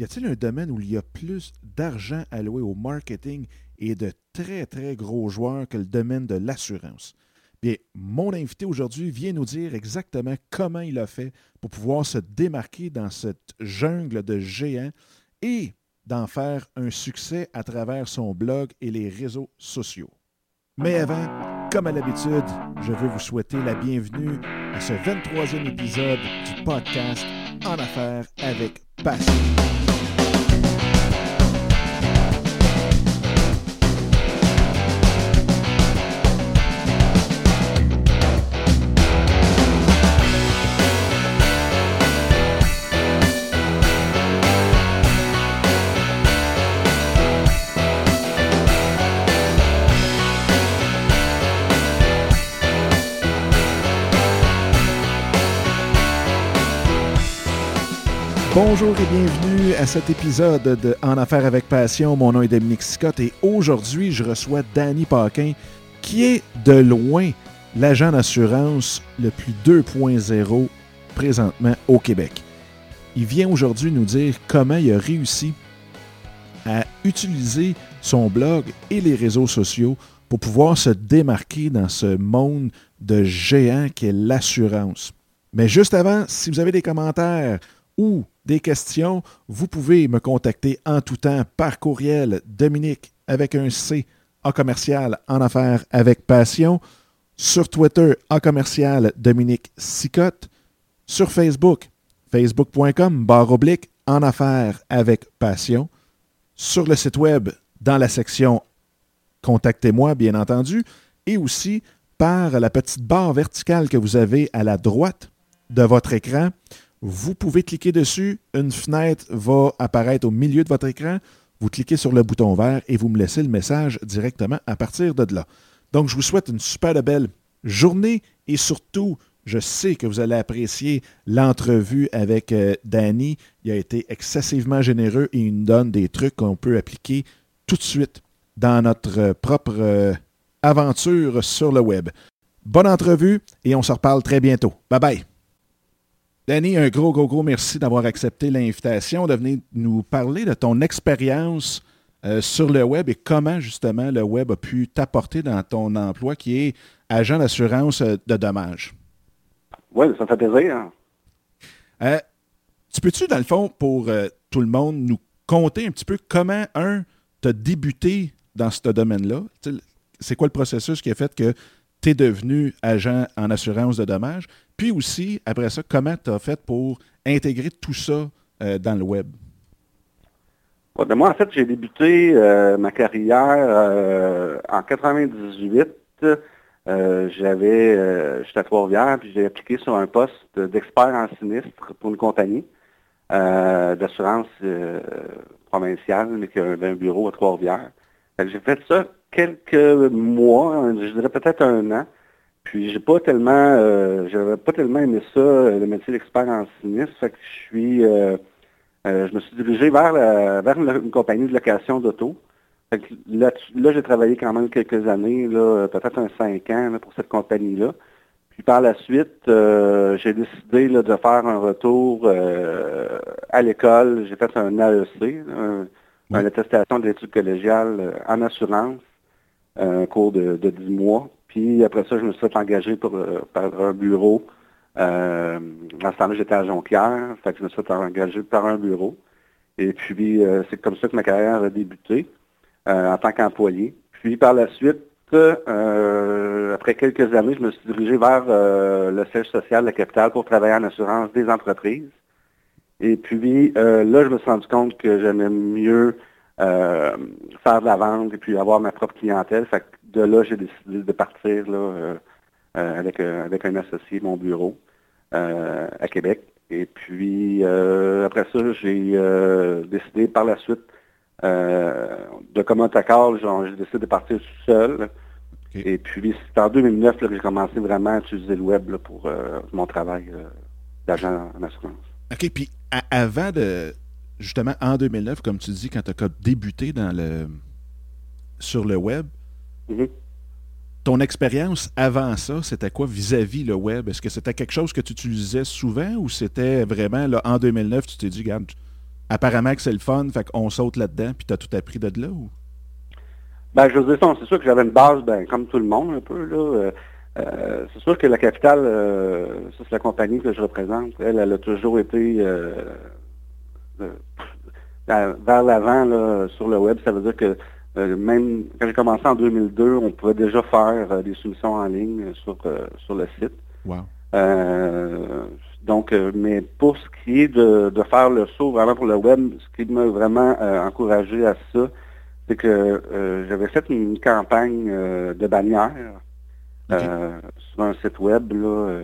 y a-t-il un domaine où il y a plus d'argent alloué au marketing et de très, très gros joueurs que le domaine de l'assurance? Bien, mon invité aujourd'hui vient nous dire exactement comment il a fait pour pouvoir se démarquer dans cette jungle de géants et d'en faire un succès à travers son blog et les réseaux sociaux. Mais avant, comme à l'habitude, je veux vous souhaiter la bienvenue à ce 23e épisode du podcast En affaires avec passion. Bonjour et bienvenue à cet épisode de En Affaires avec Passion. Mon nom est Dominique Scott et aujourd'hui, je reçois Danny Paquin, qui est de loin l'agent d'assurance le plus 2.0 présentement au Québec. Il vient aujourd'hui nous dire comment il a réussi à utiliser son blog et les réseaux sociaux pour pouvoir se démarquer dans ce monde de géant qu'est l'assurance. Mais juste avant, si vous avez des commentaires ou des questions, vous pouvez me contacter en tout temps par courriel Dominique avec un C en commercial en affaires avec passion, sur Twitter en commercial Dominique Sicotte, sur Facebook facebook.com barre oblique en affaires avec passion, sur le site web dans la section Contactez-moi bien entendu et aussi par la petite barre verticale que vous avez à la droite de votre écran vous pouvez cliquer dessus. Une fenêtre va apparaître au milieu de votre écran. Vous cliquez sur le bouton vert et vous me laissez le message directement à partir de là. Donc, je vous souhaite une super belle journée et surtout, je sais que vous allez apprécier l'entrevue avec euh, Danny. Il a été excessivement généreux et il nous donne des trucs qu'on peut appliquer tout de suite dans notre euh, propre euh, aventure sur le web. Bonne entrevue et on se reparle très bientôt. Bye bye. Danny, un gros, gros, gros merci d'avoir accepté l'invitation, de venir nous parler de ton expérience euh, sur le web et comment justement le web a pu t'apporter dans ton emploi qui est agent d'assurance euh, de dommages. Oui, ça me fait plaisir. Hein. Euh, tu peux-tu, dans le fond, pour tout le monde, nous conter un petit peu comment, un, tu as débuté dans ce domaine-là? C'est quoi le processus qui a fait que tu es devenu agent en assurance de dommages? Puis aussi, après ça, comment tu as fait pour intégrer tout ça euh, dans le web? Ben, moi, en fait, j'ai débuté euh, ma carrière euh, en 98. j'avais, j'étais à Trois-Rivières, puis j'ai appliqué sur un poste d'expert en sinistre pour une compagnie d'assurance provinciale, mais qui avait un bureau à Trois-Rivières. J'ai fait ça quelques mois, je dirais peut-être un an. Puis j'ai pas tellement euh, j'avais pas tellement aimé ça, euh, le métier d'expert en sinistre. Fait que je suis euh, je me suis dirigé vers, vers une, compagnie de location d'auto. Là, là j'ai travaillé quand même quelques années, là, peut-être un cinq ans pour cette compagnie-là. Puis par la suite, j'ai décidé de faire un retour à l'école. J'ai fait un AEC, un, une attestation d'études collégiales en assurance, un cours de, de 10 mois. Puis après ça, je me suis fait engager pour, euh, par un bureau. Euh, à ce temps-là, j'étais à Jonquière, fait que je me suis fait engager par un bureau. Et puis, euh, c'est comme ça que ma carrière a débuté en tant qu'employé. Puis par la suite, après quelques années, je me suis dirigé vers le siège social de la capitale pour travailler en assurance des entreprises. Et puis là, je me suis rendu compte que j'aimais mieux faire de la vente et puis avoir ma propre clientèle. Fait de là, j'ai décidé de partir là, euh, euh, avec, euh, avec un associé, mon bureau, à Québec. Et puis, après ça, j'ai décidé par la suite de commun accord, j'ai décidé de partir tout seul. Et puis, c'est en 2009 que j'ai commencé vraiment à utiliser le web pour mon travail d'agent en assurance. OK, puis avant de, justement, en 2009, comme tu dis, quand tu as débuté dans le, sur le web, Mhm. Ton expérience avant ça, c'était quoi vis-à-vis le web? Est-ce que c'était quelque chose que tu utilisais souvent ou c'était vraiment là, en 2009, tu t'es dit, regarde, apparemment que c'est le fun, fait qu'on saute là-dedans, puis tu as tout appris de là ou? Ben, je veux dire, c'est sûr que j'avais une base, ben, comme tout le monde, un peu, là. Euh, euh, c'est sûr que la capitale, ça c'est la compagnie que je représente, elle, elle a toujours été vers l'avant sur le web. Ça veut dire que même quand j'ai commencé en 2002, on pouvait déjà faire des soumissions en ligne sur, sur le site. Wow. Donc, euh, mais pour ce qui est de, faire le saut vraiment pour le web, ce qui m'a vraiment euh, encouragé à ça, c'est que euh, j'avais fait une campagne de bannière sur un site web, là,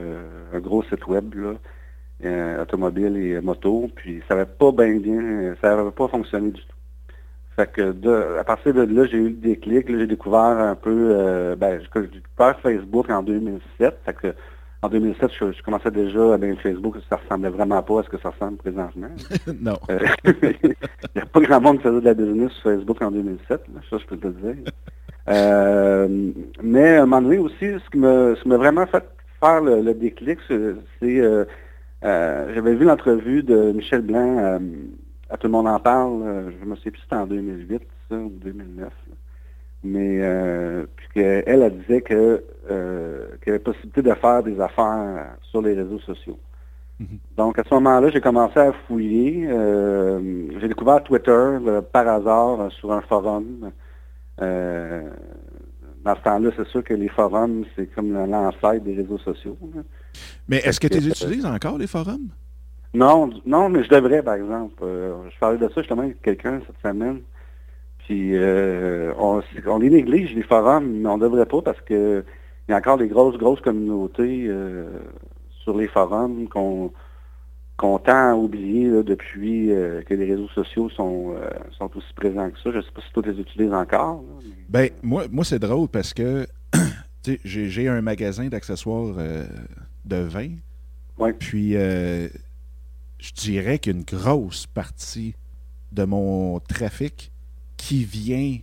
un gros site web, là, automobile et moto, puis ça n'avait pas bien bien, ça n'avait pas fonctionné du tout. Fait que de, à partir de là, j'ai eu le déclic, j'ai découvert un peu, ben, j'ai découvert Facebook en 2007, fait que en 2007, je, commençais déjà à bien Facebook, ça ressemblait vraiment pas à ce que ça ressemble présentement. non. Euh, il n'y a pas grand monde qui faisait de la business sur Facebook en 2007, ça je peux te le dire. Euh, mais à un moment donné aussi, ce qui m'a vraiment fait faire le, déclic, c'est euh, j'avais vu l'entrevue de Michel Blanc à Tout le monde en parle, je me sais plus si c'était en 2008 ça, ou 2009 mais euh, elle, elle disait que euh, qu'il y avait possibilité de faire des affaires sur les réseaux sociaux. Mhm. Donc à ce moment-là, j'ai commencé à fouiller. Euh, j'ai découvert Twitter euh, par hasard sur un forum. dans ce temps-là, c'est sûr que les forums, c'est comme l'ancêtre des réseaux sociaux. Mais est-ce que tu les utilises encore, les forums? Non, non, mais je devrais, par exemple. je parlais de ça justement avec quelqu'un cette semaine. Puis euh, on, les néglige, les forums, mais on ne devrait pas parce qu'il y a encore des grosses, grosses communautés euh, sur les forums qu'on tend à oublier depuis euh, que les réseaux sociaux sont, sont aussi présents que ça. Je ne sais pas si toi les utilises encore. Ben, moi, moi c'est drôle parce que j'ai un magasin d'accessoires de vin. Ouais. Puis je dirais qu'une grosse partie de mon trafic qui vient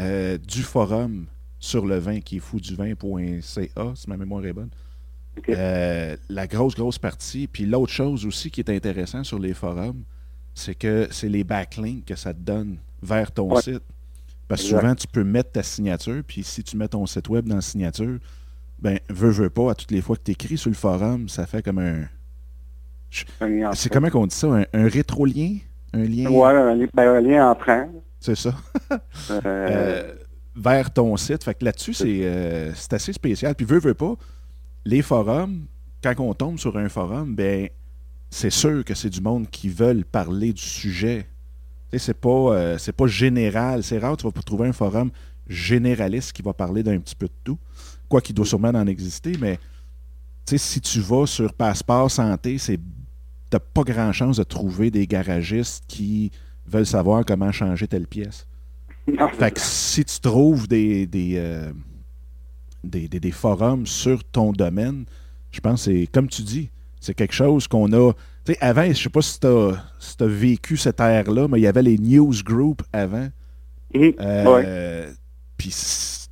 euh, du forum sur le vin, qui est fouduvin.ca, si ma mémoire est bonne. Euh, la grosse, grosse partie. Puis l'autre chose aussi qui est intéressant sur les forums, c'est que c'est les backlinks que ça te donne vers ton site. Parce que souvent, tu peux mettre ta signature, puis si tu mets ton site web dans la signature, ben, veux, veux pas, à toutes les fois que tu écris sur le forum, ça fait comme un. C'est comment qu'on dit ça? Un, rétro-lien? Un lien? Ouais, un, ben, un lien entrant. C'est ça. Euh, euh, vers ton site. Fait que là-dessus, euh, c'est assez spécial. Puis, veux, veux pas, les forums, quand on tombe sur un forum, ben c'est sûr que c'est du monde qui veulent parler du sujet. C'est pas, c'est pas général. C'est rare, tu vas trouver un forum généraliste qui va parler d'un petit peu de tout. Quoi qu'il doit sûrement en exister, mais si tu vas sur Passeport Santé, c'est t'as pas grand chance de trouver des garagistes qui veulent savoir comment changer telle pièce. fait que si tu trouves des, euh, des, des, forums sur ton domaine, je pense que c'est, comme tu dis, c'est quelque chose qu'on a. Tu sais, avant, je sais pas si tu as, vécu cette ère-là, mais il y avait les newsgroups avant. Euh, puis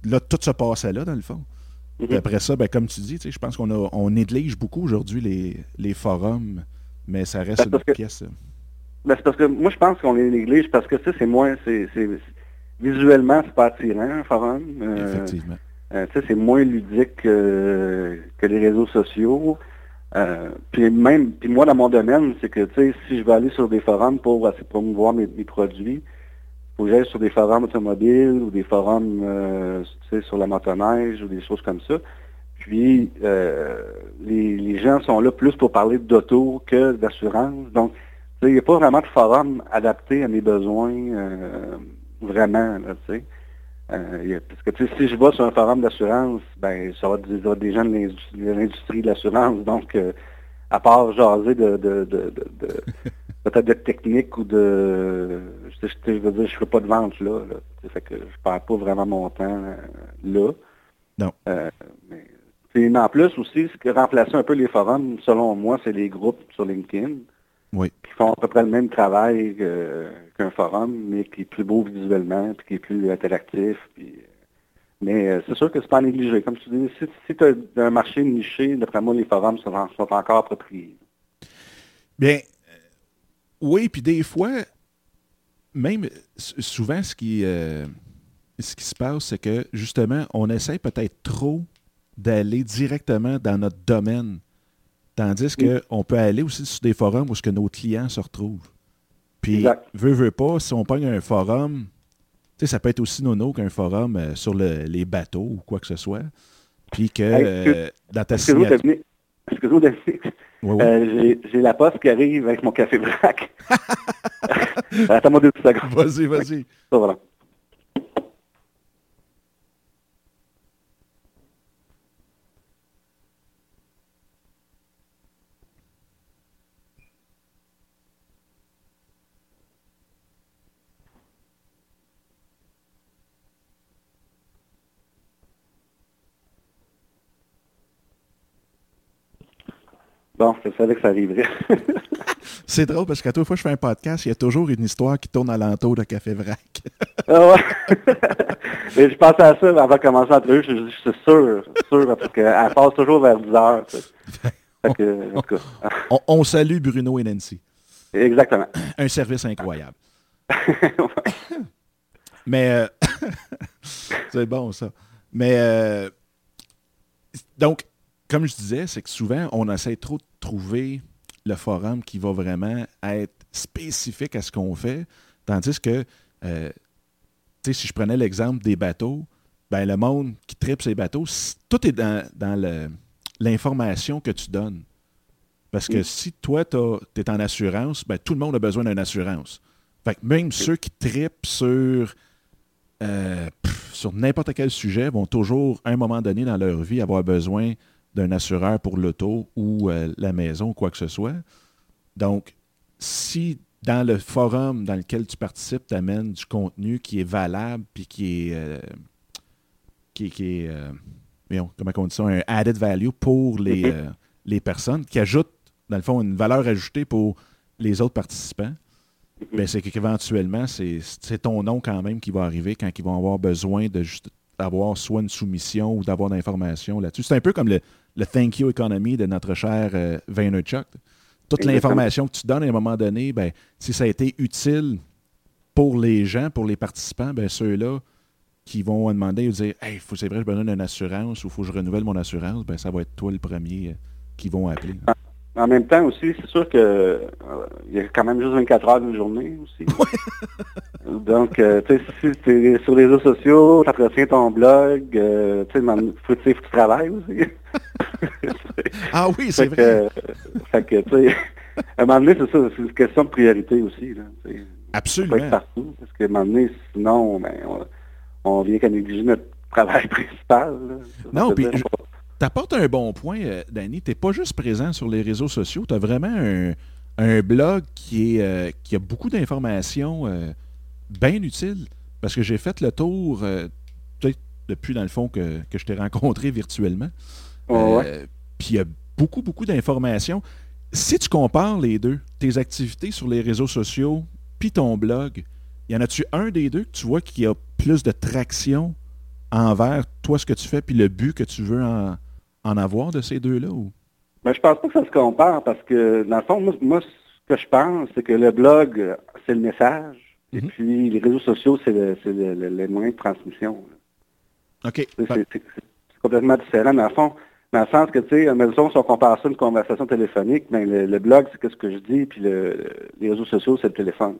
là, tout se passait là, dans le fond. Mm-hmm. après ça, ben, comme tu dis, je pense qu'on on néglige beaucoup aujourd'hui les, les forums, mais ça reste ben, une pièce. Ben, c'est parce que moi, je pense qu'on les néglige parce que, ça, c'est moins, c'est, visuellement, c'est pas attirant, un forum. Euh, Effectivement. Euh, c'est moins ludique que, les réseaux sociaux. Euh, puis même, puis moi, dans mon domaine, c'est que, si je veux aller sur des forums pour promouvoir mes, mes produits, faut que j'aille sur des forums automobiles ou des forums, sur la motoneige ou des choses comme ça. Puis, les, les gens sont là plus pour parler d'auto que d'assurance. Donc, il n'y a pas vraiment de forum adapté à mes besoins euh, vraiment, tu sais. Euh, parce que si je vais sur un forum d'assurance, ben ça va, être des gens de l'industrie de l'assurance. Donc, euh, à part jaser de, de, de, peut-être de technique ou de je, je, veux dire, je fais pas de vente là. là fait que je perds pas vraiment mon temps là. Non. mais, en plus aussi, ce qui remplacer un peu les forums, selon moi, c'est les groupes sur LinkedIn qui font à peu près le même travail qu'un forum, mais qui est plus beau visuellement, puis qui est plus interactif. mais euh, c'est sûr que c'est pas négligé. Comme tu dis, si, tu as un marché niché, d'après moi, les forums sont, encore appropriés. Bien, euh, oui, puis des fois, même souvent, ce qui, euh, ce qui se passe, c'est que justement, on essaie peut-être trop d'aller directement dans notre domaine. Tandis qu'on peut aller aussi sur des forums où ce que nos clients se retrouvent. Puis, veut, veut pas, si on pogne un forum, ça peut être aussi nono qu'un forum euh, sur les bateaux ou quoi que ce soit. Puis que euh, dans ta signature... Excusez-moi, euh, j'ai la poste qui arrive avec mon café braque. Attends-moi deux secondes. Vas-y, vas-y. voilà. Bon, je savais que ça arriverait. c'est drôle parce qu'à toute fois que je fais un podcast, il y a toujours une histoire qui tourne alentour de Café Vrac. ah ouais. Mais je pensais à ça avant de commencer l'entrevue. Je, je, suis sûr, sûr, parce qu'elle passe toujours vers 10 heures. on, salue Bruno et Nancy. Exactement. Un service incroyable. Mais euh, c'est bon ça. Mais euh, donc, comme je disais, c'est que souvent, on essaie trop de trouver le forum qui va vraiment être spécifique à ce qu'on fait, tandis que, euh, tu sais, si je prenais l'exemple des bateaux, ben le monde qui tripe ces bateaux, tout est dans, l'information que tu donnes. Parce que si toi, tu es en assurance, ben, tout le monde a besoin d'une assurance. Fait que même ceux qui tripent sur, euh, sur n'importe quel sujet vont toujours, à un moment donné dans leur vie, avoir besoin d'un assureur pour l'auto ou euh, la maison, quoi que ce soit. Donc, si dans le forum dans lequel tu participes, tu amènes du contenu qui est valable puis qui est, euh, qui, est euh, comment on dit ça, un added value pour les, mm-hmm. les personnes, qui ajoute, dans le fond, une valeur ajoutée pour les autres participants, mm-hmm. ben, c'est qu'éventuellement, c'est ton nom quand même qui va arriver quand ils vont avoir besoin de juste d'avoir soit une soumission ou d'avoir d'informations là-dessus. C'est un peu comme le, le thank you economy de notre cher euh, Vaynerchuk. Toute l'information que tu donnes à un moment donné, ben, si ça a été utile pour les gens, pour les participants, ben, ceux-là qui vont demander dire Hey, c'est vrai, je me donne une assurance ou il faut que je renouvelle mon assurance, ben, ça va être toi le premier euh, qui vont appeler. En même temps aussi, c'est sûr que euh, il y a quand même juste 24 heures d'une journée aussi. Donc, euh, tu sais, si tu es sur les réseaux sociaux, tu entretiens ton blog, euh, tu sais, il faut, que tu travailles aussi. ah oui, c'est vrai. fait que, tu sais, à un moment donné, c'est ça, c'est une question de priorité aussi. Là, Absolument. Pas partout, parce qu'à un moment donné, sinon, ben, on, vient qu'à négliger notre travail principal. non, puis tu apportes un bon point, euh, Danny. Tu n'es pas juste présent sur les réseaux sociaux. Tu as vraiment un, blog qui, est, euh, qui a beaucoup d'informations euh, bien utiles. Parce que j'ai fait le tour, peut-être depuis, dans le fond, que, je t'ai rencontré virtuellement. Puis il y a beaucoup, beaucoup d'informations. Si tu compares les deux, tes activités sur les réseaux sociaux, puis ton blog, y en a-tu un des deux que tu vois qui a plus de traction envers toi, ce que tu fais, puis le but que tu veux en, en avoir de ces deux-là? Ou? Ben, je pense pas que ça se compare parce que, dans le fond, moi, ce que je pense, c'est que le blog, c'est le message. Et mhm. puis, les réseaux sociaux, c'est le, le, les moyens de transmission. OK. C'est complètement différent. Dans le fond, dans le sens que, tu sais, maison, si on compare ça à une conversation téléphonique, ben, le, blog, c'est ce que je dis, puis les réseaux sociaux, c'est le téléphone.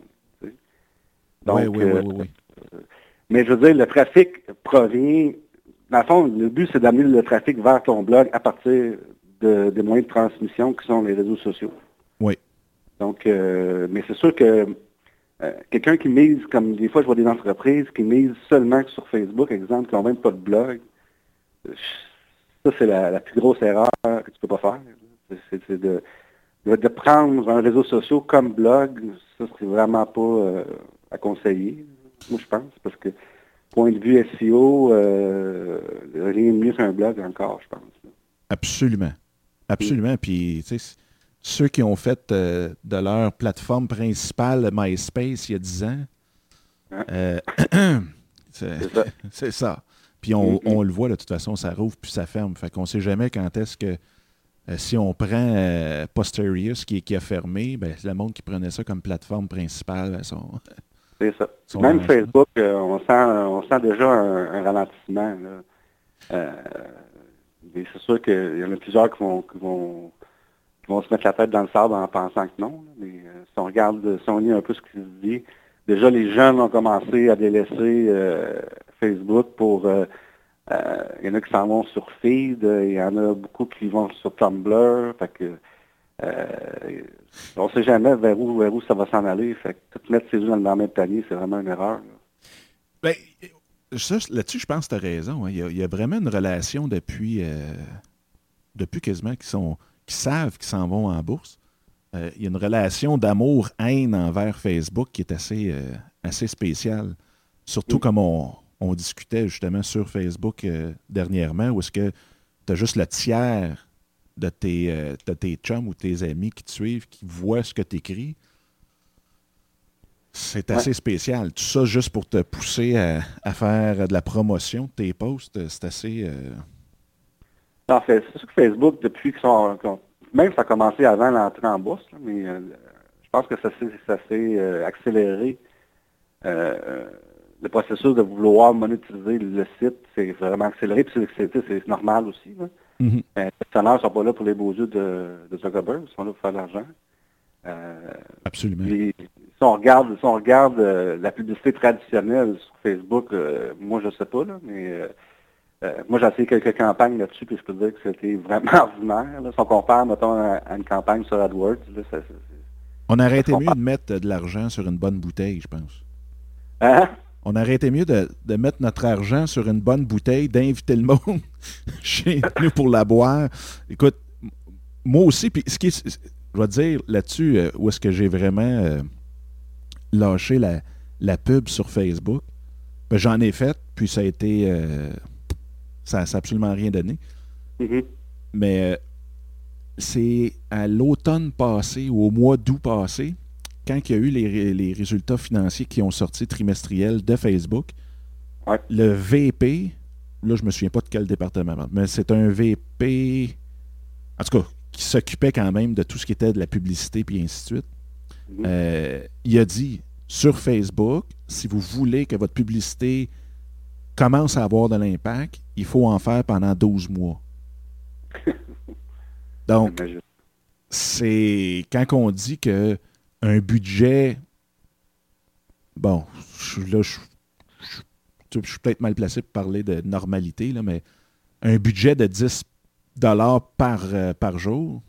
Donc, oui, oui, oui, oui, euh, mais je veux dire, le trafic provient dans le fond, le but, c'est d'amener le trafic vers ton blog à partir des moyens de transmission qui sont les réseaux sociaux. Oui. Donc, euh, mais c'est sûr que euh, quelqu'un qui mise, comme des fois, je vois des entreprises qui misent seulement sur Facebook, exemple, qui n'ont même pas de blog, ça, c'est la, plus grosse erreur que tu peux pas faire. C'est de, de, prendre un réseau social comme blog, ça, c'est vraiment pas euh, à conseiller, moi, je pense, parce que point de vue SEO, euh, rien de mieux qu'un blog encore, je pense. Absolument. Absolument. Puis, tu sais, ceux qui ont fait euh, de leur plateforme principale MySpace il y a 10 ans, hein? euh, c'est ça. Puis mm-hmm. on, le voit, de toute façon, ça rouvre puis ça ferme. Fait qu'on ne sait jamais quand est-ce que, si on prend Posterius qui, qui a fermé, ben, le monde qui prenait ça comme plateforme principale, sont, C'est ça. Même Facebook, on, sent, on sent déjà un, ralentissement. c'est sûr qu'il y en a plusieurs qui vont, qui vont, vont, se mettre la tête dans le sable en pensant que non. Mais si on regarde, si on lit un peu ce qui se dit, déjà les jeunes ont commencé à délaisser Facebook pour euh, il y en a qui s'en vont sur Feed, il y en a beaucoup qui vont sur Tumblr. Fait que, euh, on ne sait jamais vers où, vers où ça va s'en aller. Fait que tout mettre ses œufs dans le même panier, c'est vraiment une erreur. Ben, là-dessus, je pense que tu as raison. Hein. Il, y a, vraiment une relation depuis, euh, depuis quasiment qu'ils sont qui savent qu'ils s'en vont en bourse. il y a une relation d'amour-haine envers Facebook qui est assez, assez spéciale. Surtout comme on, on discutait justement sur Facebook euh, dernièrement, où est-ce que tu as juste le tiers de tes, euh, de tes chums ou tes amis qui te suivent, qui voient ce que tu écris. C'est assez spécial. Tout ça juste pour te pousser à, faire de la promotion de tes posts, c'est assez... Euh... Fait, c'est sûr que Facebook, depuis que sont, même ça a commencé avant l'entrée en bourse, mais euh, je pense que ça s'est accéléré le processus de vouloir monétiser le site, c'est vraiment accéléré, puis c'est normal aussi. Les actionnaires ne sont pas là pour les beaux yeux de, de Zuckerberg, ils sont là pour faire de l'argent. Euh, Absolument. si on regarde, si on regarde euh, la publicité traditionnelle sur Facebook, euh, moi je ne sais pas, là, mais moi j'ai essayé quelques campagnes là-dessus, puis je peux dire que c'était vraiment ordinaire. Si on compare, mettons, à, une campagne sur AdWords, là, on aurait été mieux de mettre de l'argent sur une bonne bouteille, je pense. Hein? on aurait été mieux de, mettre notre argent sur une bonne bouteille, d'inviter le monde chez nous pour la boire. Écoute, moi aussi, puis ce qui est, je vais dire là-dessus, euh, où est-ce que j'ai vraiment euh, lâché la, pub sur Facebook, ben, j'en ai fait, puis ça a été. Euh, ça n'a absolument rien donné. Mm-hmm. Mais c'est à l'automne passé ou au mois d'août passé, quand il y a eu les, résultats financiers qui ont sorti trimestriels de Facebook, le VP, là, je ne me souviens pas de quel département, mais c'est un VP, en tout cas, qui s'occupait quand même de tout ce qui était de la publicité, puis ainsi de suite. Mhm. Euh, il a dit sur Facebook, si vous voulez que votre publicité commence à avoir de l'impact, il faut en faire pendant 12 mois. Donc, c'est quand on dit que un budget. Bon, là, je, suis peut-être mal placé pour parler de normalité, là, mais un budget de 10 dollars par, euh, par jour,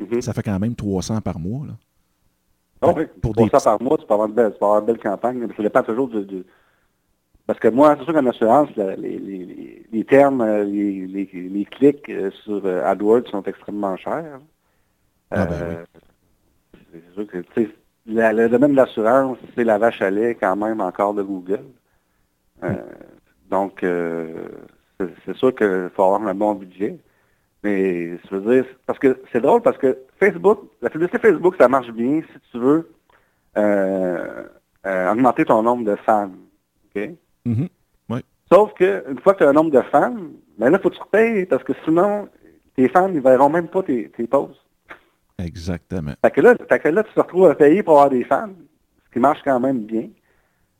mm-hmm. ça fait quand même 300 par mois. Là. Oui, pour 300 par mois, tu peux avoir une belle, avoir une belle campagne. Ça dépend toujours de, Parce que moi, c'est sûr qu'en assurance, les, termes, euh, les, clics euh, sur AdWords sont extrêmement chers. Ah ben c'est sûr que, le domaine de l'assurance, c'est la vache à lait quand même encore de Google. Euh, donc, euh, c'est sûr qu'il faut avoir un bon budget. Mais je veux dire, parce que c'est drôle parce que Facebook, la publicité Facebook, ça marche bien si tu veux euh, augmenter ton nombre de fans. OK? Mm-hmm. Sauf qu'une fois que tu as un nombre de fans, ben là, il faut que tu repayes parce que sinon, tes fans, ils verront même pas tes, tes posts. Exactement. Fait que, là, tu te retrouves à payer pour avoir des fans, ce qui marche quand même bien.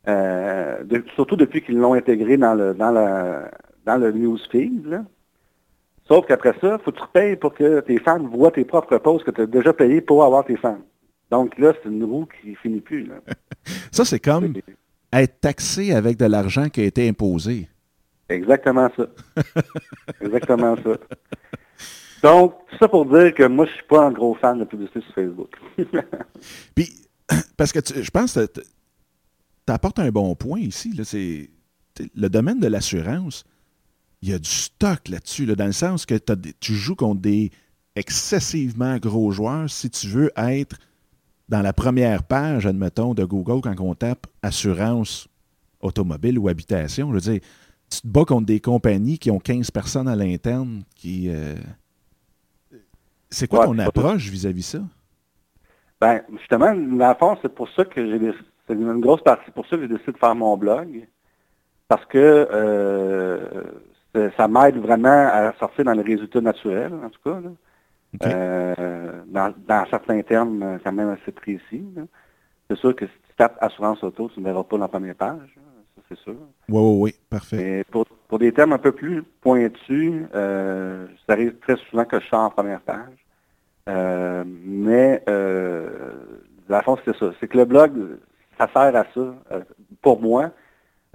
Euh, surtout depuis qu'ils l'ont intégré dans le dans la dans le newsfeed. Là. Sauf qu'après ça, il faut que tu payes pour que tes fans voient tes propres posts que tu as déjà payé pour avoir tes fans. Donc là, c'est une roue qui finit plus. Là. ça, c'est comme être taxé avec de l'argent qui a été imposé. Exactement ça. Exactement ça. Donc, tout ça pour dire que moi, je suis pas un gros fan de publicité sur Facebook. Puis, parce que je pense que tu apportes un bon point ici. Là, c'est, le domaine de l'assurance, il y a du stock là-dessus, dans le sens que tu joues contre des excessivement gros joueurs si tu veux être dans la première page, admettons, de Google quand on tape assurance automobile ou habitation. Je veux dire, tu te bats contre des compagnies qui ont 15 personnes à l'interne qui. Euh, c'est quoi ton approche vis-à-vis ça? Ben, justement, fond, c'est pour ça que j'ai c'est une grosse partie pour ça que j'ai décidé de faire mon blog. Parce que euh, ça m'aide vraiment à sortir dans les résultats naturels, en tout cas. Euh, dans, certains termes quand même assez précis. C'est sûr que tu tapes assurance auto, tu ne verras pas la première page, ça c'est sûr. Oui, oui, oui, parfait. Pour, pour des termes un peu plus pointus, euh, ça arrive très souvent que je sors en première page. Euh, mais euh, la fond, c'est ça. C'est que le blog, ça sert à ça. Euh, pour moi,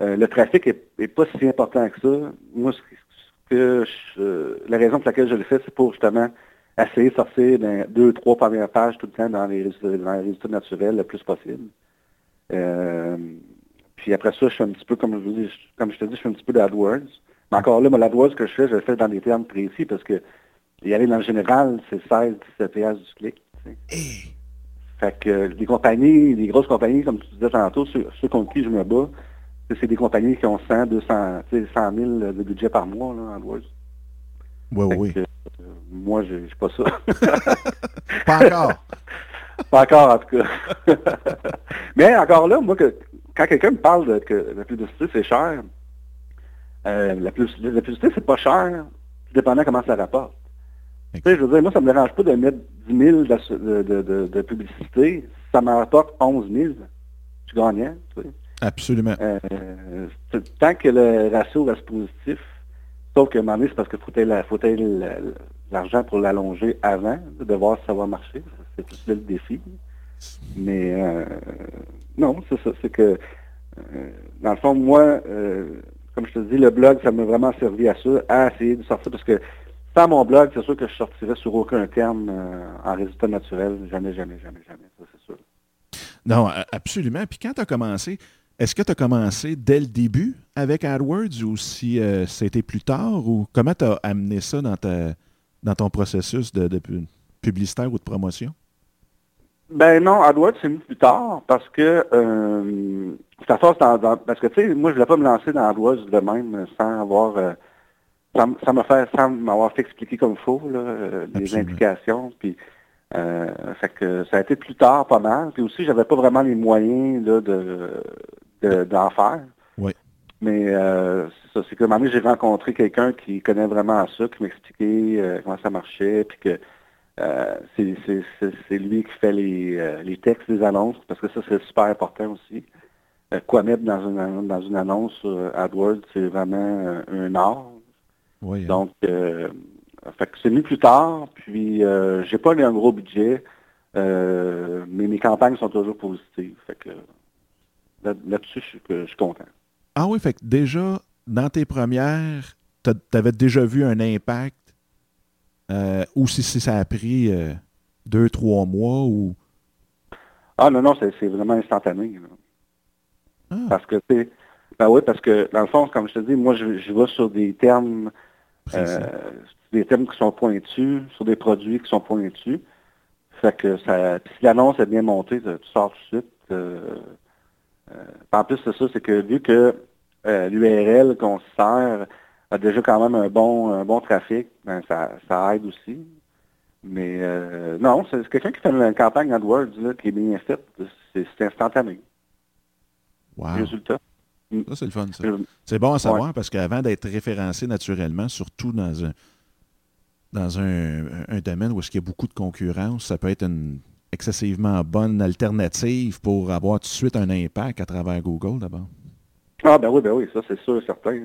euh, le trafic est, pas si important que ça. Moi, ce que je, la raison pour laquelle je le fais, c'est pour justement essayer de sortir deux, trois premières pages tout le temps dans les résultats, dans les résultats naturels le plus possible. Euh, puis après ça, je fais un petit peu, comme je, vous dis, comme je te dis, je fais un petit peu d'AdWords. Mais encore là, l'AdWords que je fais, je le fais dans des termes précis parce que y aller dans le général, c'est 16, 17 piastres du clic. Fait que les compagnies, les grosses compagnies, comme tu disais tantôt, ceux, ceux contre qui je me bats, c'est des compagnies qui ont 100, 200, 100 000 de budget par mois là, en. Oui, oui. Que, euh, moi, je n'ai pas ça. pas encore. pas encore, en tout cas. Mais encore là, moi, que, quand quelqu'un me parle de que la publicité, c'est cher, euh, la, publicité, la publicité, c'est pas cher, dépendant comment ça rapporte. Tu sais, je veux dire, moi, ça me dérange pas de mettre 10 000 de, de, de, de publicité. Ça me rapporte 11 000. Je gagnais, tu sais. Absolument. Euh, tant que le ratio reste positif, sauf que un moment donné, c'est parce qu'il faut l'argent pour l'allonger avant, de voir si ça va marcher. C'est tout le défi. Mais euh, non, c'est ça. C'est que, euh, dans le fond, moi, comme je te dis, le blog, ça m'a vraiment servi à ça, à essayer de sortir, parce que sans mon blog, c'est sûr que je sortirais sur aucun terme en résultat naturel. Jamais, jamais, jamais, jamais. Ça, c'est sûr. Non, absolument. Puis quand tu as commencé, est-ce que tu as commencé dès le début avec AdWords ou si euh, c'était plus tard? Ou comment tu as amené ça dans, ta, dans ton processus de, de, publicitaire ou de promotion? Ben non, AdWords c'est mis plus tard parce que euh, ça force dans, parce que tu sais, moi je voulais pas me lancer dans AdWords de même sans avoir euh, me faire sans m'avoir fait expliquer comme il faut là, euh, les implications. Puis euh, fait que ça a été plus tard pas mal. Puis aussi j'avais pas vraiment les moyens là, de d'en faire. Oui. Mais euh, c'est ça, c'est que moment j'ai rencontré quelqu'un qui connaît vraiment ça, qui m'expliquait euh, comment ça marchait, puis que c'est lui qui fait les, les textes des annonces, parce que ça, c'est super important aussi. Quoi mettre dans une, dans une annonce AdWords, c'est vraiment un art. Oui, hein. Donc, fait que c'est mis plus tard, puis j'ai pas un gros budget, mais mes campagnes sont toujours positives. Fait que là-dessus, je, suis content. Ah oui, fait que déjà, dans tes premières, tu avais déjà vu un impact euh, ou si, ça a pris euh, deux, trois mois ou? Ah non, non, c'est vraiment instantané. Ah. Parce que, tu ben oui, parce que, dans le fond, comme je te dis, moi, je, je vais sur des termes, euh, des termes qui sont pointus, sur des produits qui sont pointus. Fait que ça, si l'annonce est bien montée, tu sors tout de suite. Euh, en plus de ça, c'est que vu que euh, l'URL qu'on sert a déjà quand même un bon, un bon trafic, ben, ça, ça aide aussi. Mais euh, non, c'est quelqu'un qui fait une campagne AdWords là, qui est bien faite. C'est instantané. Wow. Résultat. Ça, c'est le fun, ça. C'est bon à savoir parce qu'avant d'être référencé naturellement, surtout dans un dans un, un domaine où il y a beaucoup de concurrence, ça peut être une excessivement bonne alternative pour avoir tout de suite un impact à travers Google d'abord? Ah ben oui, ben oui, ça c'est sûr, certain.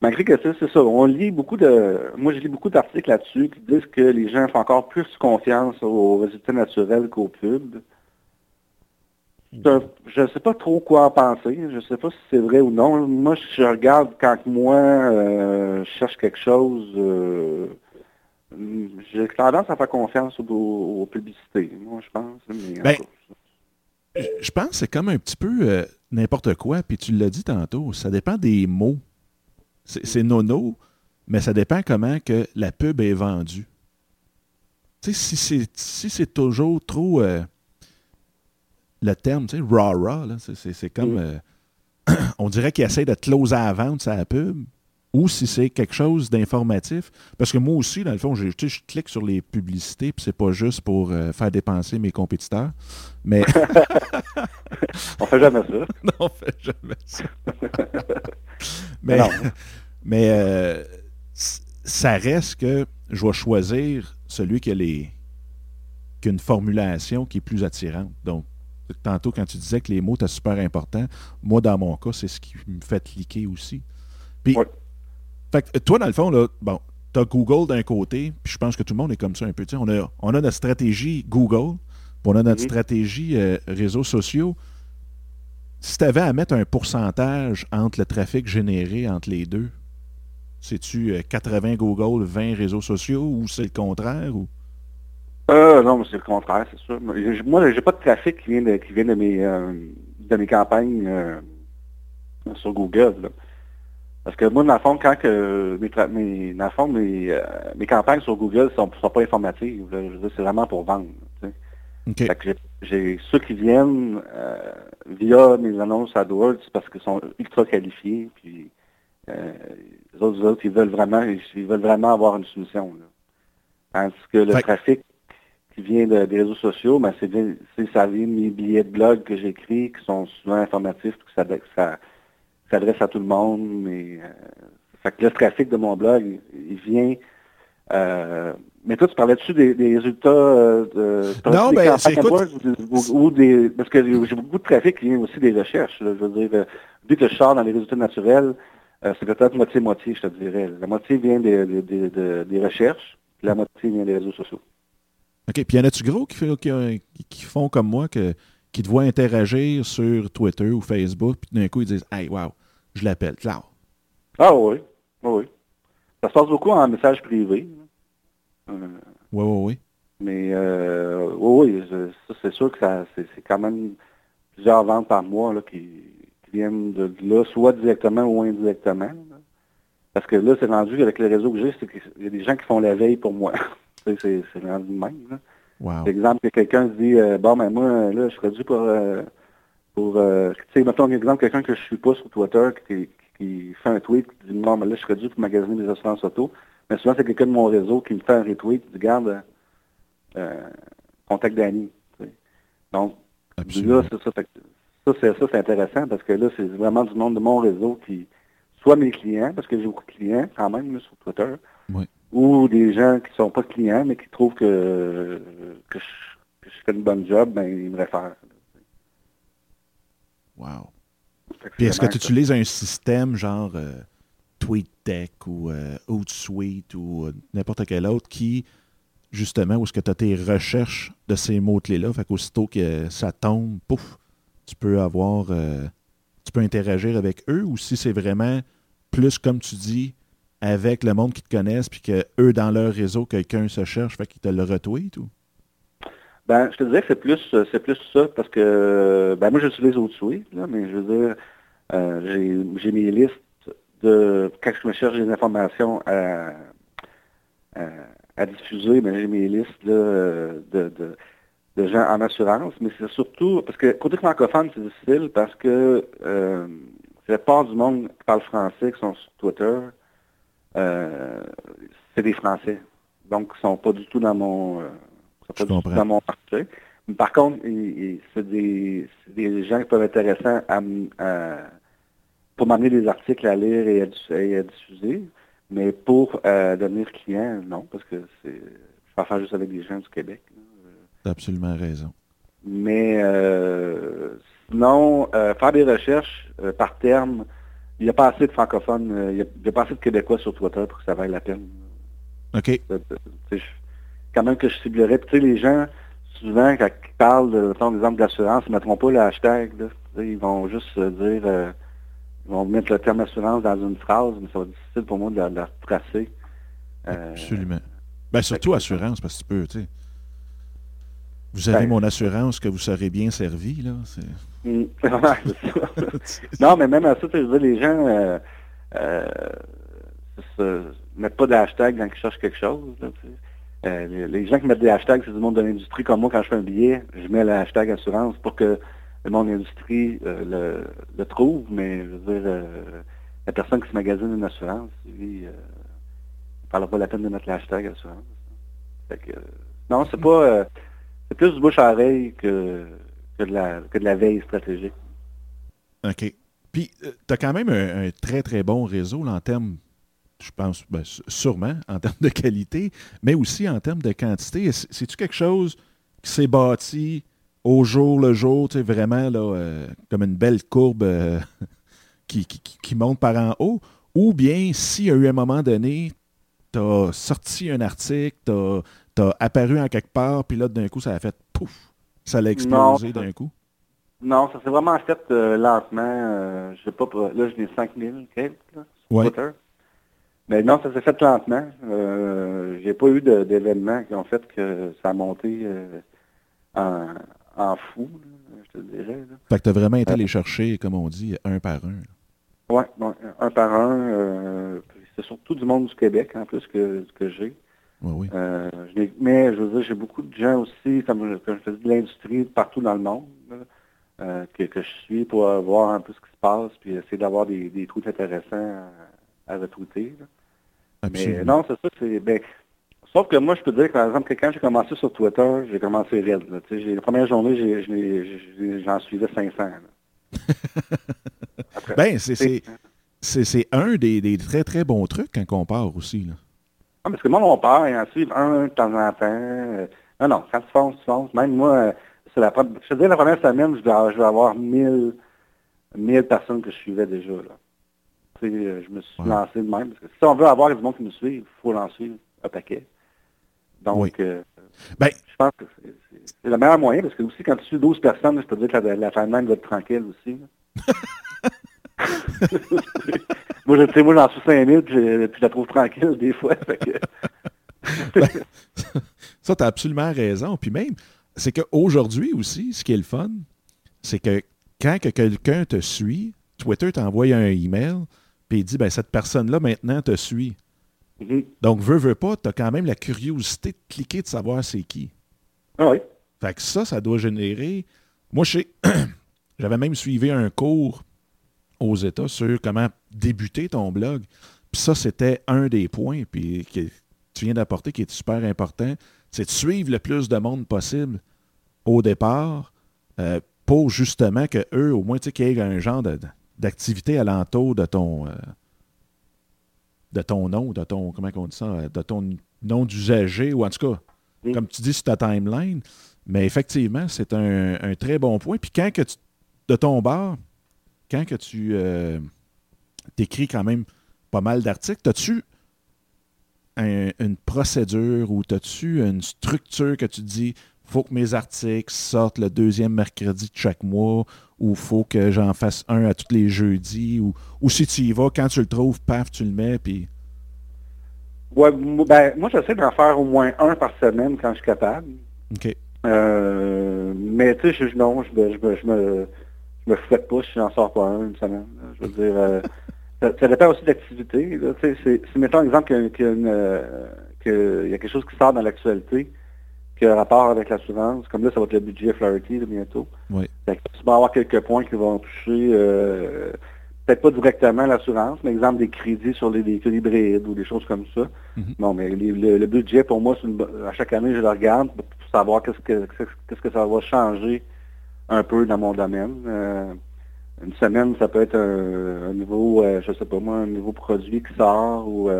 malgré que ça, c'est ça. On lit beaucoup de. Moi, je lis beaucoup d'articles là-dessus qui disent que les gens font encore plus confiance aux résultats naturels qu'aux pubs. Je ne sais pas trop quoi en penser. Je ne sais pas si c'est vrai ou non. Moi, je regarde quand moi euh, je cherche quelque chose. Euh, j'ai tendance à faire confiance aux, publicités, moi, je pense. Ben, je pense que c'est comme un petit peu euh, n'importe quoi, puis tu l'as dit tantôt, ça dépend des mots. C'est nono, mais ça dépend comment que la pub est vendue. Tu sais, si c'est si toujours trop euh, le terme, tu sais, rah-rah, c'est comme... Mm. Euh, on dirait qu'il essaie de close à la vente sa pub, ou si c'est quelque chose d'informatif. Parce que moi aussi, dans le fond, je, je clique sur les publicités, puis c'est pas juste pour euh, faire dépenser mes compétiteurs. Mais. on fait jamais ça. non, on fait jamais ça. mais mais euh, ça reste que je vais choisir celui qui a, les, qui a une formulation qui est plus attirante. Donc, Tantôt, quand tu disais que les mots étaient super importants, moi, dans mon cas, c'est ce qui me fait cliquer aussi. Puis, fait toi, dans le fond, là, bon, tu as Google d'un côté, puis je pense que tout le monde est comme ça un peu. On a, on a notre stratégie Google, puis on a notre mm-hmm. stratégie euh, réseaux sociaux. Si tu avais à mettre un pourcentage entre le trafic généré entre les deux, c'est-tu 80 euh, Google, 20 réseaux sociaux ou c'est le contraire? Ou? Euh, non, c'est le contraire, c'est sûr. Moi, j'ai pas de trafic qui vient de, qui vient de, mes, euh, de mes campagnes euh, sur Google. Parce que moi, dans le fond, quand que mes, mes, dans le fond, mes, mes campagnes sur Google sont, sont pas informatives. c'est vraiment pour vendre. j'ai ceux qui viennent via mes annonces AdWords parce qu'ils sont ultra qualifiés. Puis les autres, autres, ils veulent vraiment, ils veulent vraiment avoir une solution. Là. Tandis que le trafic qui vient des réseaux sociaux, mais c'est ça vient de mes billets de blog que j'écris, qui sont souvent informatifs, que ça, ça s'adresse à tout le monde. Mais euh, fait que le trafic de mon blog, il, vient. Euh, mais toi, tu parlais-tu des, des, résultats euh, de non, ben, c'est ou, des parce que j'ai beaucoup de trafic qui vient aussi des recherches. je veux dire, euh, vu que je sors dans les résultats naturels, euh, c'est peut-être moitié-moitié, je te dirais. La moitié vient des, des, des, des recherches, la moitié vient des réseaux sociaux. OK. Puis y en a-tu gros qui, font comme moi, que, qui te voient interagir sur Twitter ou Facebook, puis d'un coup, ils disent Hey, wow, je l'appelle, Cloud. Ah oui. Oui. Ça se passe beaucoup en message privé. oui, oui, oui. Mais euh, oui, oui, c'est sûr que ça c'est quand même plusieurs ventes par mois là, qui, viennent de là, soit directement ou indirectement. Parce que là, c'est rendu avec le réseau que j'ai, c'est qu'il y a des gens qui font la veille pour moi. C'est rendu de même. Là. Wow. exemple, que quelqu'un dit euh, Bon, ben moi, là, je serais dû pour. Euh, pour euh, tu sais, mettons, exemple, quelqu'un que je suis pas sur Twitter qui, qui fait un tweet qui dit Non, mais là, je serais dû pour magasiner des assurances auto. Mais souvent, c'est quelqu'un de mon réseau qui me fait un retweet, qui dit Garde, euh, contact Danny. Donc, là, c'est ça. Ça, c'est ça, c'est intéressant parce que là, c'est vraiment du monde de mon réseau qui, soit mes clients, parce que j'ai beaucoup de clients quand même sur Twitter, oui ou des gens qui sont pas clients, mais qui trouvent que, que, je, fais une bonne job, ben, ils me réfèrent. Wow. Puis est-ce que tu utilises un système genre euh, TweetDeck ou euh, Hootsuite ou euh, n'importe quel autre qui, justement, où est-ce que tu as tes recherches de ces mots-clés-là, fait qu'aussitôt que ça tombe, pouf, tu peux avoir, tu peux interagir avec eux ou si c'est vraiment plus, comme tu dis, avec le monde qui te connaissent, puis que eux, dans leur réseau, quelqu'un se cherche, fait qu'ils te le retweet ou? Ben, je te dirais que c'est plus c'est plus ça, parce que ben moi j'utilise Outsuite, là, mais je veux dire, euh, j'ai mes listes de quand je me cherche des informations à, à, diffuser, ben, j'ai mes listes de, de, gens en assurance, mais c'est surtout parce que côté francophone, c'est difficile parce que euh, la part du monde qui parle français qui sont sur Twitter, euh, c'est des Français. Donc, ils sont pas du tout dans mon, euh, pas du tout dans mon marché. par contre, c'est des, des, gens qui peuvent être intéressants à, pour m'amener des articles à lire et à, diffuser. Mais pour euh, devenir client, non, parce que c'est, je vais faire juste avec des gens du Québec. Tu as absolument raison. Mais euh, sinon, faire des recherches par terme, il n'y a pas assez de francophones, euh, il n'y a, pas assez de Québécois sur Twitter pour que ça vaille la peine. OK. quand même que je ciblerais. Tu sais, les gens, souvent, quand ils parlent, de, par exemple, d'assurance, ils ne mettront pas le hashtag. ils vont juste dire, euh, ils vont mettre le terme assurance dans une phrase, mais ça va être difficile pour moi de la, tracer. Euh, Absolument. Ben, surtout assurance, parce que tu peux, tu sais. Vous avez ben. mon assurance que vous serez bien servi, là. Mm. non, mais même à ça, je veux les gens euh, euh, mettent pas de hashtag quand ils cherchent quelque chose. Euh, les, gens qui mettent des hashtags, c'est du monde de l'industrie. Comme moi, quand je fais un billet, je mets le hashtag assurance pour que le monde de l'industrie le, le, trouve, mais je veux dire, la personne qui se magasine une assurance, lui, il ne parlera pas la peine de mettre le hashtag assurance. Fait que, non, c'est pas plus du bouche à oreille que, que, de la, que de la veille stratégique. OK. Puis, euh, tu as quand même un, très, très bon réseau en termes, je pense, ben, sûrement, en termes de qualité, mais aussi en termes de quantité. C'est-tu quelque chose qui s'est bâti au jour le jour, tu sais, vraiment là, euh, comme une belle courbe euh, qui, qui, qui, monte par en haut, ou bien s'il y a eu un moment donné, tu as sorti un article, tu as, apparu en quelque part, puis là, d'un coup, ça a fait pouf, ça l'a explosé d'un coup. Non, ça s'est vraiment fait euh, lentement. je sais pas, là, je n'ai 5000 quelques sur Twitter. Mais non, ça s'est fait lentement. Euh, j'ai pas eu d'événements qui ont fait que ça a monté en, en fou, je te dirais. Fait que tu as vraiment été allé chercher, comme on dit, un par un. Oui, un par un. Euh, c'est surtout du monde du Québec, en plus, que, que j'ai. Oui, oui. Euh, mais je veux dire, j'ai beaucoup de gens aussi, comme, je faisais de l'industrie partout dans le monde, euh, que, que, je suis pour voir un peu ce qui se passe, puis essayer d'avoir des, des trucs intéressants à, à retweeter. Mais non, c'est ça, c'est. Ben, Sauf que moi, je peux dire que, par exemple, que quand j'ai commencé sur Twitter, j'ai commencé raide. La première journée, j'en suivais 500. ben, c'est un des, des, très, très bons trucs quand on part aussi. Là. Ah, parce que moi, mon père, il en suit un de temps en temps. Euh, non, non, quand tu fonces, tu fonces. Même moi, euh, c'est la, je te dis, la première semaine, je vais, je vais avoir 1000, 1000 personnes que je suivais déjà. Là. Euh, je me suis lancé de même. Parce que si on veut avoir du monde qui nous suit, il faut lancer un paquet. Donc, euh, ben, je pense que c'est le meilleur moyen, parce que aussi, quand tu suis 12 personnes, je peux te dire que la, la timeline va être tranquille aussi. moi, je, moi, j'en suis 5000, puis, puis je la trouve tranquille des fois. ben, ça, tu as absolument raison. Puis même, c'est qu'aujourd'hui aussi, ce qui est le fun, c'est que quand que quelqu'un te suit, Twitter t'envoie un email, puis il dit, ben, cette personne-là, maintenant, te suit. Mhm. Donc, veux, veux pas, tu as quand même la curiosité de cliquer, de savoir c'est qui. Ah oui. Fait que ça, ça doit générer. Moi, j'avais même suivi un cours aux États sur comment débuter ton blog. Puis ça, c'était un des points puis, que tu viens d'apporter qui est super important. C'est de suivre le plus de monde possible au départ euh, pour justement que eux, au moins, tu sais, qu'il y ait un genre d'activité alentour de ton. Euh, de ton nom, de ton, comment on dit ça, de ton nom d'usager, ou en tout cas, comme tu dis, sur ta timeline. Mais effectivement, c'est un, très bon point. Puis quand que tu, de ton bar, quand que tu euh, écris quand même pas mal d'articles, as-tu une procédure ou as-tu une structure que tu dis faut que mes articles sortent le deuxième mercredi de chaque mois ou faut que j'en fasse un à tous les jeudis ou, ou si tu y vas, quand tu le trouves, paf, tu le mets, puis... Ouais, ben, moi, j'essaie d'en faire au moins un par semaine quand je suis capable. OK. Euh, mais tu sais, je, non, je, je, je, je me je me fouette pas si j'en sors pas un une semaine. Je veux dire, euh, ça, dépend aussi de l'activité. Si, mettons exemple qu'il y, euh, y, a quelque chose qui sort dans l'actualité, qui a un rapport avec l'assurance, comme là, ça va être le budget Flaherty bientôt. Oui. tu vas avoir quelques points qui vont toucher, euh, peut-être pas directement l'assurance, mais exemple des crédits sur les véhicules hybrides ou des choses comme ça. Mm-hmm. Non, mais le, budget, pour moi, à chaque année, je le regarde pour savoir qu'est-ce que, qu'est-ce que ça va changer un peu dans mon domaine. Euh, une semaine, ça peut être un, nouveau, euh, je sais pas moi, un nouveau produit qui sort ou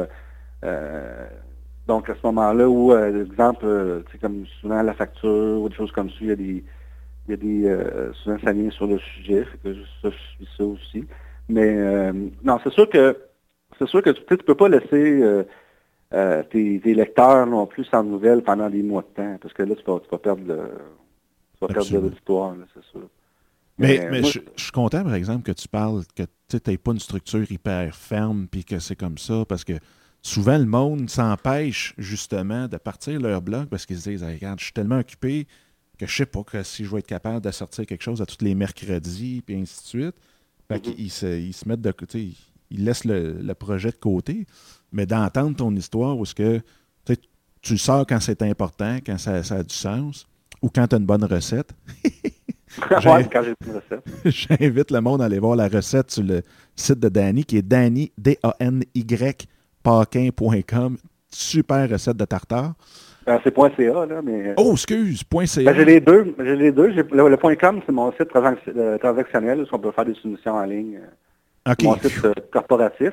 donc, à ce moment-là où, euh, exemple, euh, comme souvent la facture ou des choses comme ça, il y a des, il y a des euh, souvent ça vient sur le sujet, fait que ça, je suis ça aussi. Mais euh, non, c'est sûr que c'est sûr que tu ne peux pas laisser tes, tes, lecteurs non plus sans nouvelles pendant des mois de temps, parce que là, tu vas, tu vas perdre le, tu vas perdre de l'auditoire, c'est sûr. Mais, mais, je, je, suis content, par exemple, que tu parles que tu n'as pas une structure hyper ferme puis que c'est comme ça, parce que souvent le monde s'empêche justement de partir leur blog parce qu'ils se disent Regarde, je suis tellement occupé que je sais pas que si je vais être capable de sortir quelque chose à tous les mercredis, puis ainsi de suite. Fait mm-hmm. qu'ils se, ils se mettent de côté, ils laissent le, projet de côté, mais d'entendre ton histoire où ce que tu sors quand c'est important, quand ça, a du sens, ou quand tu as une bonne recette. J'invite le monde à aller voir la recette sur le site de Danny, qui est Danny, D-A-N-Y paquin.com. Super recette de tartare. Ben, c'est .ca, là, mais... Oh, excuse, .ca. Ben, j'ai les deux. J'ai les deux. Le, .com, c'est mon site euh, transactionnel, où on peut faire des soumissions en ligne. OK. Mon site euh, corporatif.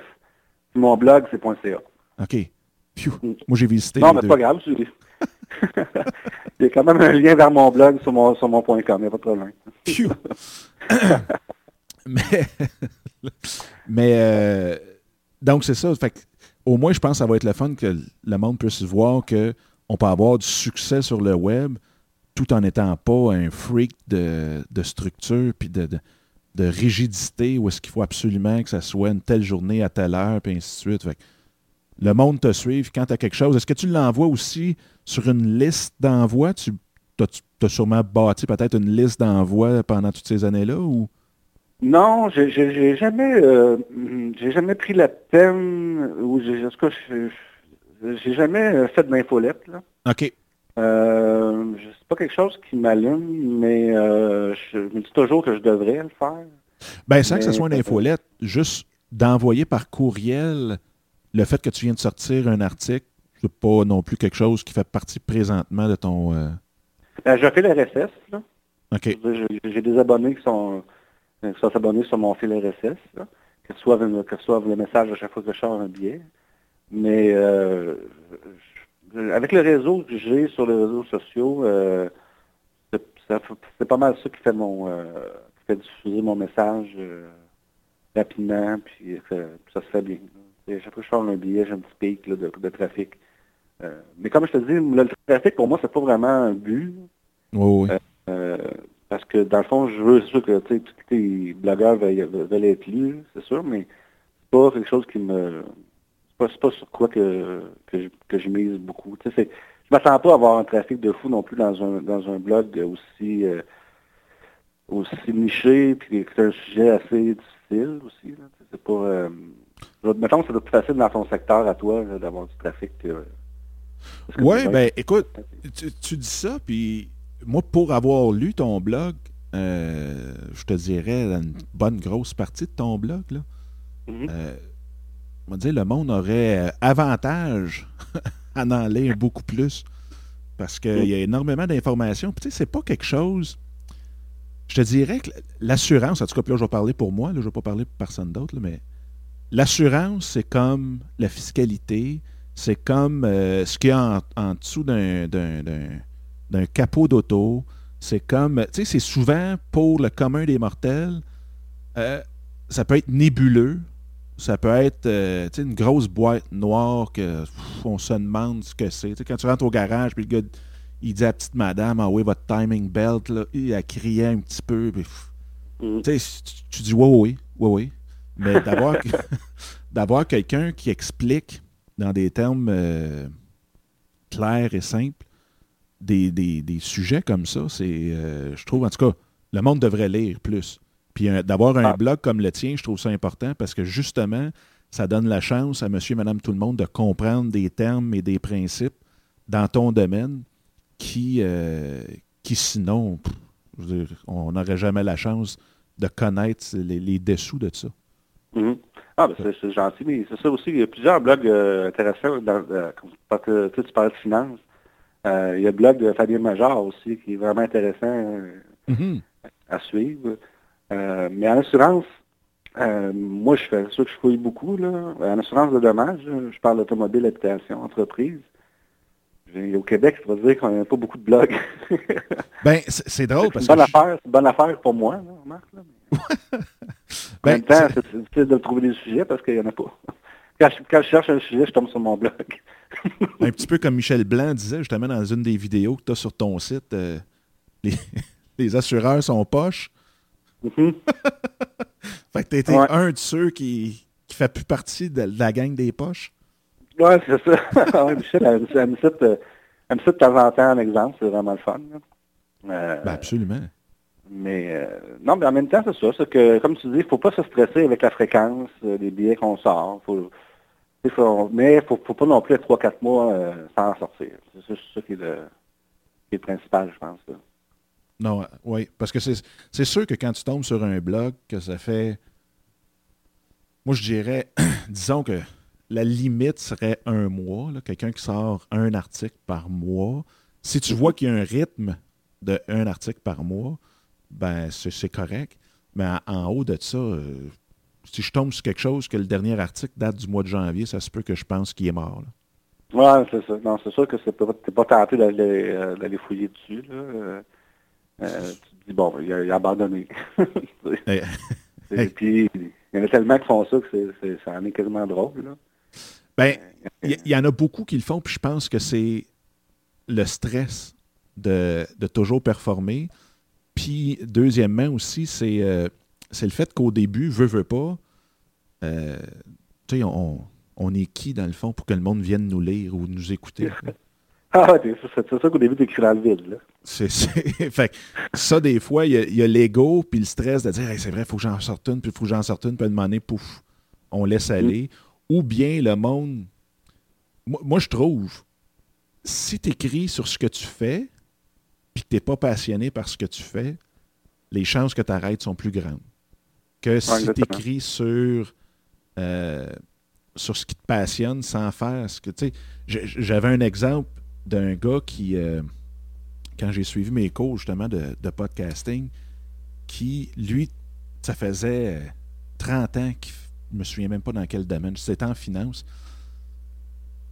mon blog, c'est .ca. OK. Mm. Moi, j'ai visité Non, mais c'est pas grave. Il y a quand même un lien vers mon blog sur mon, sur mon point com, il n'y a pas de problème. mais, mais euh, donc c'est ça. Fait au moins, je pense que ça va être le fun que le monde puisse voir qu'on peut avoir du succès sur le web tout en n'étant pas un freak de, structure puis de, de, rigidité où est-ce qu'il faut absolument que ça soit une telle journée à telle heure, puis ainsi de suite. Fait le monde te suive quand tu as quelque chose. Est-ce que tu l'envoies aussi sur une liste d'envois? Tu as, sûrement bâti peut-être une liste d'envois pendant toutes ces années-là ou? Non, j'ai jamais euh, j'ai jamais pris la peine ou j'ai j'ai jamais fait de l'infolette. OK. Euh, c'est pas quelque chose qui m'allume, mais euh, je me dis toujours que je devrais le faire. Ben, sans que ce soit une infolette, juste d'envoyer par courriel le fait que tu viens de sortir un article, c'est pas non plus quelque chose qui fait partie présentement de ton. Euh... Ben, je fais l'RSS. OK. J'ai des abonnés qui sont, qui sont abonnés sur mon fil RSS, là, que, ce soit, que ce soit le message à chaque fois que je sors un billet. Mais euh, avec le réseau que j'ai sur les réseaux sociaux, euh, c'est pas mal ça qui fait mon qui fait diffuser mon message rapidement, puis ça se fait bien. Chaque fois que je sors un billet, j'ai un petit pic de, de, trafic. mais comme je te dis, le trafic pour moi, c'est pas vraiment un but. Oui, oui. parce que dans le fond, je veux, c'est sûr que tous les blogueurs veulent, être lus, c'est sûr, mais c'est pas quelque chose qui me c'est pas sur quoi que, que, je, que je mise beaucoup. Sais, je m'attends pas à avoir un trafic de fou non plus dans un, dans un blog aussi, euh, aussi niché, puis c'est un sujet assez difficile aussi. C'est pas. Euh, mettons que c'est plus facile dans ton secteur à toi d'avoir du trafic que. Oui, ben écoute, tu, dis ça, puis moi, pour avoir lu ton blog, euh, je te dirais une bonne grosse partie de ton blog, là. Mm-hmm. euh, on va dire, le monde aurait euh, avantage à en lire beaucoup plus. Parce qu'il y a énormément d'informations. Puis, tu sais, c'est pas quelque chose. Je te dirais que l'assurance, en tout cas, là, je vais parler pour moi, là, je ne vais pas parler pour personne d'autre, mais l'assurance, c'est comme la fiscalité, c'est comme euh, ce qu'il y a en, dessous d'un capot d'auto. C'est comme, tu sais, c'est souvent pour le commun des mortels, euh, ça peut être nébuleux, ça peut être euh, une grosse boîte noire que on se demande ce que c'est. Quand tu rentres au garage, puis le gars, il dit à la petite madame, ah oui, votre timing belt, là, il a crié un petit peu. Mm. tu, dis, oui, oui, oui, oui. Mais d'avoir quelqu'un qui explique dans des termes euh, clairs et simples des, sujets comme ça, c'est, euh, je trouve, en tout cas, le monde devrait lire plus. Puis d'avoir un ah. blog comme le tien, je trouve ça important parce que justement, ça donne la chance à monsieur et madame tout le monde de comprendre des termes et des principes dans ton domaine qui, euh, qui sinon, on n'aurait jamais la chance de connaître les, dessous de ça. Mm-hmm. Ah, ben c'est gentil, mais c'est ça aussi. Il y a plusieurs blogs euh, intéressants. Dans, euh, parce que tu parlais de finance. il y a le blog de Fabien Major aussi qui est vraiment intéressant mm-hmm. à suivre. Euh, mais en assurance, euh, moi, je fais ça que je fouille beaucoup. Là. En assurance de dommages, je parle d'automobile, habitation, entreprise. Au Québec, ça veut dire qu'on n'a pas beaucoup de blogs. ben, c'est drôle parce que. Bonne affaire, c'est une bonne affaire pour moi, là, Marc. Là, en même temps, c'est difficile de trouver des sujets parce qu'il n'y en a pas. Quand je, cherche un sujet, je tombe sur mon blog. un petit peu comme Michel Blanc disait justement dans une des vidéos que tu as sur ton site, euh, les, les assureurs sont poches, Mm-hmm. fait que tu été un de ceux qui, qui fait plus partie de, la gang des poches. Oui, c'est ça. Michel, elle, me cite, euh, de temps en temps un exemple, c'est vraiment le fun. Euh, ben absolument. Mais euh, non, mais en même temps, c'est ça. C'est que, comme tu dis, il ne faut pas se stresser avec la fréquence des billets qu'on sort. Faut, mais il ne faut, pas non plus être 3-4 mois sans en sortir. C'est ça le, qui est le principal, je pense. Non, oui, parce que c'est sûr que quand tu tombes sur un blog, que ça fait. Moi, je dirais, disons que la limite serait un mois, quelqu'un qui sort un article par mois. Si tu vois qu'il y a un rythme de un article par mois, ben c'est correct. Mais en, haut de ça, euh, si je tombe sur quelque chose que le dernier article date du mois de janvier, ça se peut que je pense qu'il est mort. Ouais, c'est ça. Non, c'est sûr que c'est pas, t'es pas tenté d'aller, euh, fouiller dessus, là. Euh, tu te dis, bon, il a, il a abandonné. Et puis, il y en a tellement qui font ça que c'est, c'est, ça en est quasiment drôle, là. Ben, il y, y en a beaucoup qui le font, puis je pense que c'est le stress de, de toujours performer. Puis, deuxièmement aussi, c'est euh, c'est le fait qu'au début, veut, veut pas, euh, tu sais, on, on est qui, dans le fond, pour que le monde vienne nous lire ou nous écouter? Ah, ouais, c'est, ça qu'au début, t'écris dans le vide, là. C'est, fait ça, des fois, il y a- a, l'ego puis le stress de dire Hey, c'est vrai, il faut que j'en sorte une, puis il faut que j'en sorte une, puis à un moment donné, pouf, on laisse aller. Ou bien le monde. Moi, moi, je trouve, si tu écris sur ce que tu fais, puis que tu n'es pas passionné par ce que tu fais, les chances que tu arrêtes sont plus grandes. Que si tu écris sur, euh, sur ce qui te passionne sans faire ce que. Tu sais, j'avais un exemple d'un gars qui. euh, quand j'ai suivi mes cours justement de, de podcasting, qui, lui, ça faisait euh, 30 ans qu'il je me souviens même pas dans quel domaine, c'était en finance.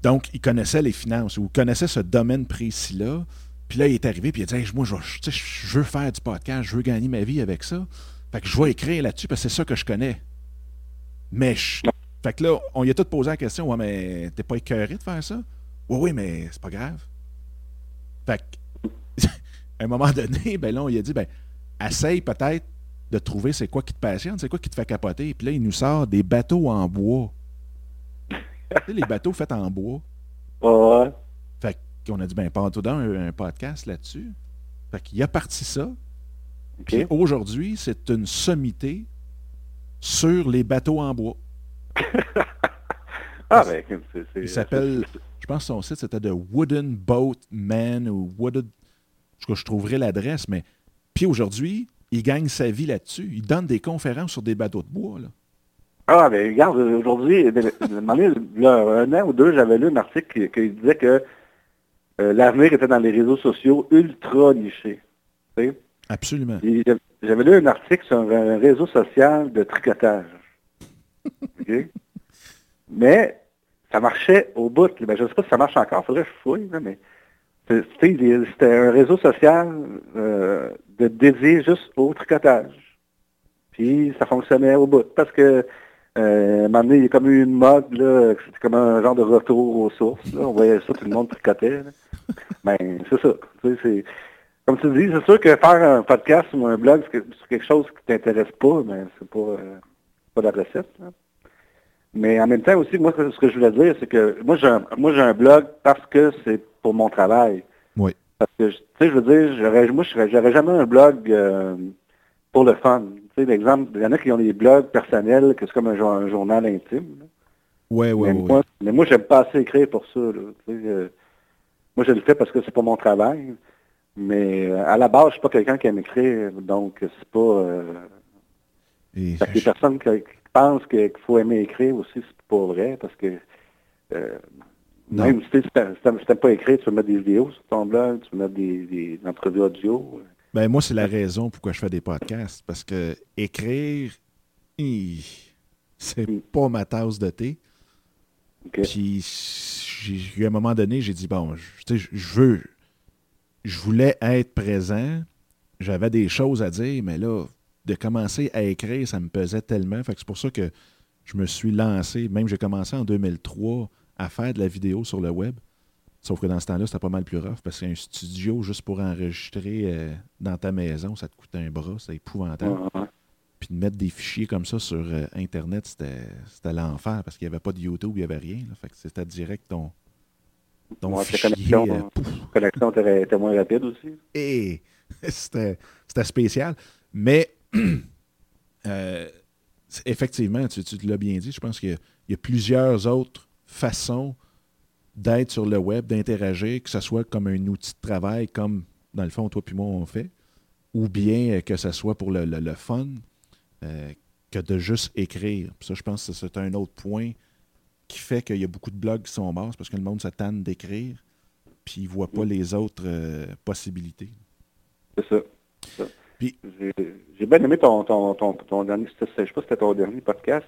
Donc, il connaissait les finances ou connaissait ce domaine précis-là. Puis là, il est arrivé puis il a dit Moi, je, veux faire du podcast, je veux gagner ma vie avec ça. Fait que je vais écrire là-dessus parce que c'est ça que je connais. Mais Fait que là, on lui a tout posé la question Ouais, mais t'es pas écœuré de faire ça? Oui, oui, mais c'est pas grave. Fait que, à un moment donné, ben là, on lui a dit ben, essaye peut-être de trouver c'est quoi qui te passionne, c'est quoi qui te fait capoter. Puis là, il nous sort des bateaux en bois. tu sais, les bateaux faits en bois. Ouais, qu'on a dit, ben, pas tout un, un podcast là-dessus. Fait qu'il a parti ça. Puis aujourd'hui, c'est une sommité sur les bateaux en bois. Ah, ben, c'est... c'est- Il s'appelle, je pense que son site, c'était de Wooden Boat Man ou Wooden. Cas, je trouverai l'adresse, mais. Puis aujourd'hui, il gagne sa vie là-dessus. Il donne des conférences sur des bateaux de bois. Là. Ah, ben regarde, aujourd'hui, de- un moment donné, il y a un an ou deux, j'avais lu un article qui, qui disait que euh, l'avenir était dans les réseaux sociaux ultra nichés. Absolument. J'avais- lu un article sur un, réseau social de tricotage. Mais ça marchait au bout. Ben, je ne sais pas si ça marche encore, faudrait que je fouille, mais il- c'était un réseau social euh, de dédié juste au tricotage. Puis ça fonctionnait au bout. Parce que euh, à un moment donné, il y a comme eu une mode, là, c'était comme un genre de retour aux sources. Là. On voyait ça, tout le monde tricotait. Ben, c'est ça. Tu sais, c'est- comme tu dis, c'est sûr que faire un podcast ou un blog sur quelque chose qui t'intéresse pas, mais c'est pas, euh, pas la recette. là. Mais en même temps aussi, moi, ce que je voulais dire, c'est que moi, j'ai un, moi, j'ai un blog parce que c'est pour mon travail. Oui. Parce que, tu sais, je veux dire, j'aurais, moi, je serais- j'aurais jamais un blog euh, pour le fun. L'exemple, il y en a qui ont des blogs personnels, que c'est comme un, jour- un journal intime. là. Ouais, ouais, mais, ouais. moi, mais moi, j'aime pas assez écrire pour ça. là. Euh, moi, je le fais parce que c'est pas mon travail. Mais euh, à la base, je suis pas quelqu'un qui aime écrire, donc c'est pas. Euh, Et fait que les personnes qui, qui pensent qu'il faut aimer écrire aussi, c'est pas vrai, parce que même si tu t'aimes pas écrire, tu peux mettre des vidéos sur ton blog, tu peux mettre des, des, des entrevues audio. Ben moi, c'est la raison pourquoi je fais des podcasts. Parce que écrire, c'est Mm. pas ma tasse de thé. Puis j'ai- à un moment donné, j'ai dit bon, je, je- je veux, je voulais être présent. J'avais des choses à dire, mais là, de commencer à écrire, ça me pesait tellement. Fait que c'est pour ça que je me suis lancé. Même j'ai commencé en 2003 à faire de la vidéo sur le web. Sauf que dans ce temps-là, c'était pas mal plus rough parce qu'un studio juste pour enregistrer euh, dans ta maison, ça te coûte un bras, c'est épouvantable. Puis de mettre des fichiers comme ça sur euh, Internet, c'était c'était l'enfer parce qu'il n'y avait pas de YouTube, il n'y avait rien. là. Fait que c'était direct ton, ton Ouais, fichier. la connexion, euh, hein. connexion était, moins rapide aussi. et c'était c'était spécial. Mais euh, effectivement, tu, tu l'as bien dit, je pense qu'il y a plusieurs autres façons d'être sur le web, d'interagir, que ce soit comme un outil de travail, comme dans le fond, toi puis moi, on fait, ou bien euh, que ce soit pour le, le- le fun, euh, que de juste écrire. Puis ça, je pense que c'est un autre point qui fait qu'il y a beaucoup de blogs qui sont morts, parce que le monde se tanne d'écrire, puis il ne voit pas les autres euh, possibilités. C'est ça. J'ai bien aimé ton, ton, ton, ton dernier, je sais pas si c'était ton dernier podcast.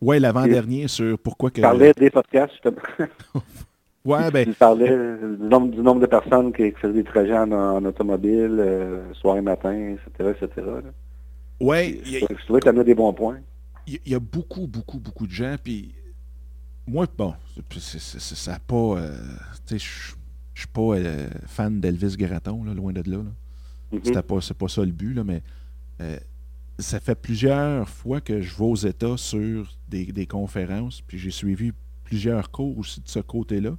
Ouais, l'avant-dernier sur pourquoi que. Tu parlais des podcasts, justement. Ouais, ben. Tu parlais du nombre, du nombre de personnes qui, faisaient des trajets en, automobile, euh, soir et matin, etc., etc. Ouais. Je trouvais que tu amenais des bons points. Il y, a beaucoup, beaucoup, beaucoup de gens, puis moi, bon, ça n'a pas... Euh, tu sais, je suis pas euh, fan d'Elvis Graton, loin de là. là. Pas, c'est pas ça le but, là, mais ça fait plusieurs fois que je vais aux États sur des, conférences, puis j'ai suivi plusieurs cours aussi de ce côté-là,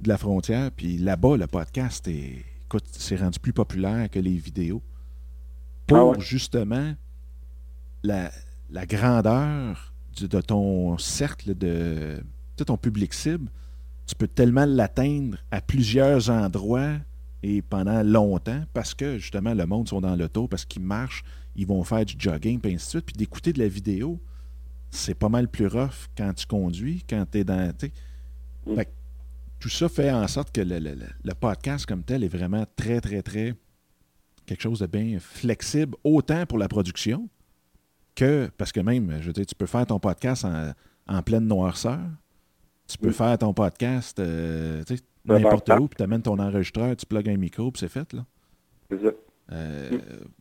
de la frontière. Puis là-bas, le podcast est, écoute, c'est rendu plus populaire que les vidéos. Pour ah justement la, grandeur de ton cercle de, de ton public cible, tu peux tellement l'atteindre à plusieurs endroits et pendant longtemps parce que justement le monde sont dans l'auto, parce qu'ils marchent, ils vont faire du jogging, puis ainsi de suite. Puis d'écouter de la vidéo, c'est pas mal plus rough quand tu conduis, quand tu es dans. Mm. tout ça fait en sorte que le, podcast comme tel est vraiment très, très, très quelque chose de bien flexible, autant pour la production que, parce que même, je veux dire, tu peux faire ton podcast en, en pleine noirceur, tu peux faire ton podcast euh, n'importe où, puis tu amènes ton enregistreur, tu plugues un micro, puis c'est fait. là. C'est ça. Euh,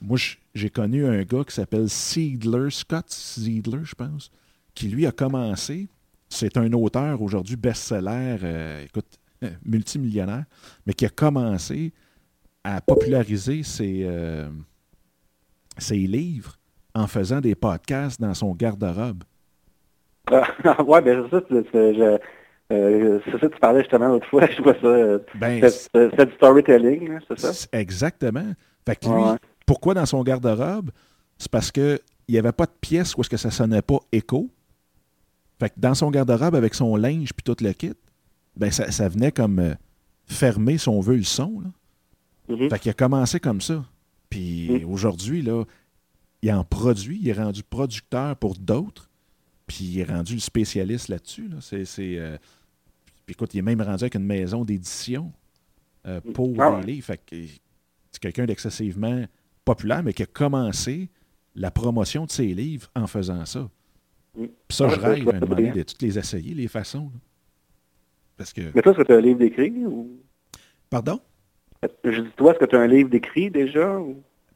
moi, j'ai connu un gars qui s'appelle Seedler, Scott Seedler, je pense, qui lui a commencé. C'est un auteur aujourd'hui best-seller, euh, écoute, multimillionnaire, mais qui a commencé à populariser ses, ses livres en faisant des podcasts dans son garde-robe. Ah, ouais, ben c'est ça. Euh, c'est ça que tu parlais justement l'autre fois, je vois ça. Euh, ben, c'est du storytelling, c'est ça? Exactement. Fait que lui, pourquoi dans son garde-robe? C'est parce qu'il n'y avait pas de pièce où est-ce que ça sonnait pas écho. Fait que dans son garde-robe, avec son linge puis tout le kit, ben ça, venait comme euh, fermer, si on veut, le son. Là. Mm-hmm. Fait qu'il a commencé comme ça. Puis mm. aujourd'hui, là, il en produit, il est rendu producteur pour d'autres, puis il est rendu le spécialiste là-dessus. C'est, écoute, il est même rendu avec une maison d'édition euh, pour ah les livres. C'est quelqu'un d'excessivement populaire, mais qui a commencé la promotion de ses livres en faisant ça. Mm. Puis ça, je rêve à un moment de toutes les essayer, les façons. Parce que... Mais toi, est-ce que tu as un livre d'écrit ou... Pardon? Je dis, toi, est-ce que tu as un livre d'écrit déjà?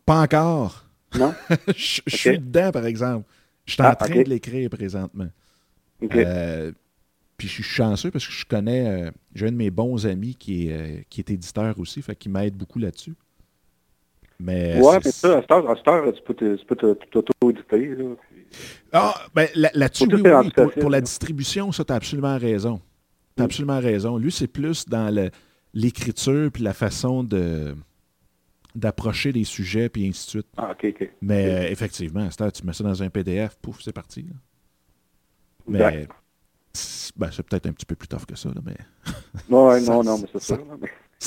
Pas encore. Non? je, suis dedans, par exemple. Je suis en ah, train de l'écrire présentement. Euh, puis je suis chanceux parce que je connais, euh, j'ai un de mes bons amis qui est, euh, qui est éditeur aussi, fait qui m'aide beaucoup là-dessus. Mais ouais, mais ça, à cette heure, tu peux t'auto-éditer. Là, Ah, ben là-dessus, oui, oui, pour, la distribution, ça, tu as absolument raison. Tu as mm. absolument raison. Lui, c'est plus dans l'écriture puis la façon de d'approcher les sujets puis ainsi de suite. Ah, OK, OK. Mais euh, effectivement, heure, tu mets ça dans un PDF, pouf, c'est parti. Mais ben, c'est peut-être un petit peu plus tough que ça, là, mais. non, non, mais c'est ça. Ça,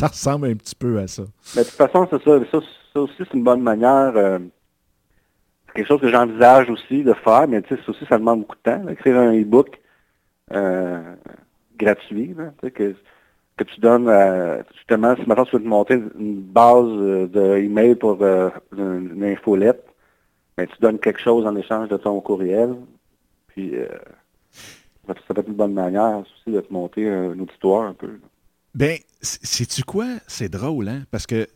ressemble un petit peu à ça. Mais de toute façon, c'est ça. Ça, aussi, c'est une bonne manière. Euh, c'est quelque chose que j'envisage aussi de faire, mais ça aussi, ça demande beaucoup de temps. écrire un e-book euh, gratuit, que, tu donnes justement, si maintenant tu veux te monter une base euh, de pour une, infolette, ben, tu donnes quelque chose en échange de ton courriel. Puis ça peut être une bonne manière aussi de te monter un auditoire un peu. Ben, sais-tu quoi? C'est drôle, hein? Parce que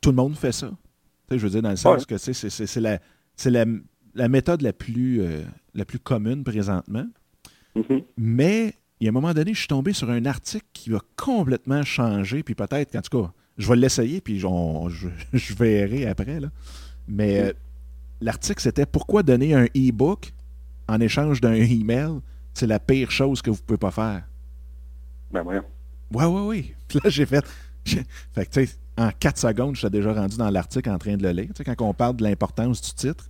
tout le monde fait ça. je veux dire, dans le sens que c'est la, la, la, méthode la plus, euh, la plus commune présentement. Mm-hmm. Mais, il y a un moment donné, je suis tombé sur un article qui va complètement changer, puis peut-être, en tout cas, je vais l'essayer, puis je, verrai après. Là. Mais mm-hmm. euh, l'article, c'était Pourquoi donner un e-book en échange d'un email c'est la pire chose que vous pouvez pas faire. Ben voyons. Ouais, ouais, oui. Puis là, j'ai fait. Fait que, tu sais, en 4 secondes, je suis déjà rendu dans l'article en train de le lire. Tu sais, quand on parle de l'importance du titre.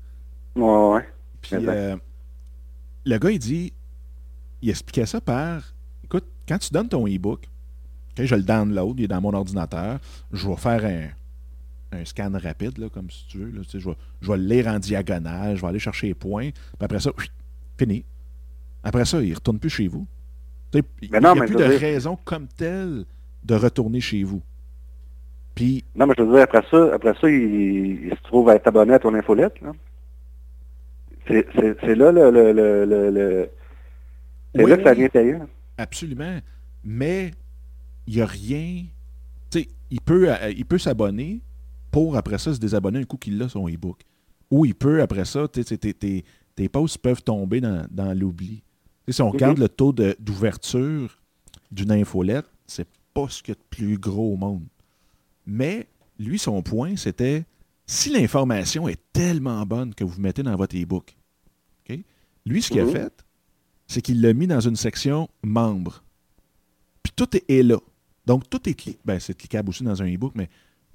Ouais, ouais. Puis, euh, le gars, il dit. Il expliquait ça par. Écoute, quand tu donnes ton e-book, je le download, il est dans mon ordinateur, je vais faire un, un scan rapide, là, comme si tu veux. Là, tu sais, je, vais, je vais le lire en diagonale, je vais aller chercher les points, puis après ça, fini. Après ça, il ne retourne plus chez vous. Il n'y a plus de raison comme telle de retourner chez vous. Puis, non, mais je veux dire, après ça, après ça il, se trouve à être abonné à ton infolette. C'est là le, le, le, le c'est là que ça vient payant. Absolument. Mais il n'y a rien. Il peut, il peut s'abonner pour après ça se désabonner un coup qu'il a son e-book. Ou il peut, après ça, tes, tes, tes posts peuvent tomber dans, dans l'oubli. Si on regarde le taux d'ouverture d'une infolette, c'est pas ce qu'il y a de plus gros au monde. Mais lui, son point, c'était si l'information est tellement bonne que vous mettez dans votre e-book, lui, ce qu'il a mhm. fait, c'est qu'il l'a mis dans une section membres. Puis tout est, là. Donc, tout est cliquable. Ben, c'est cliquable aussi dans un e-book, mais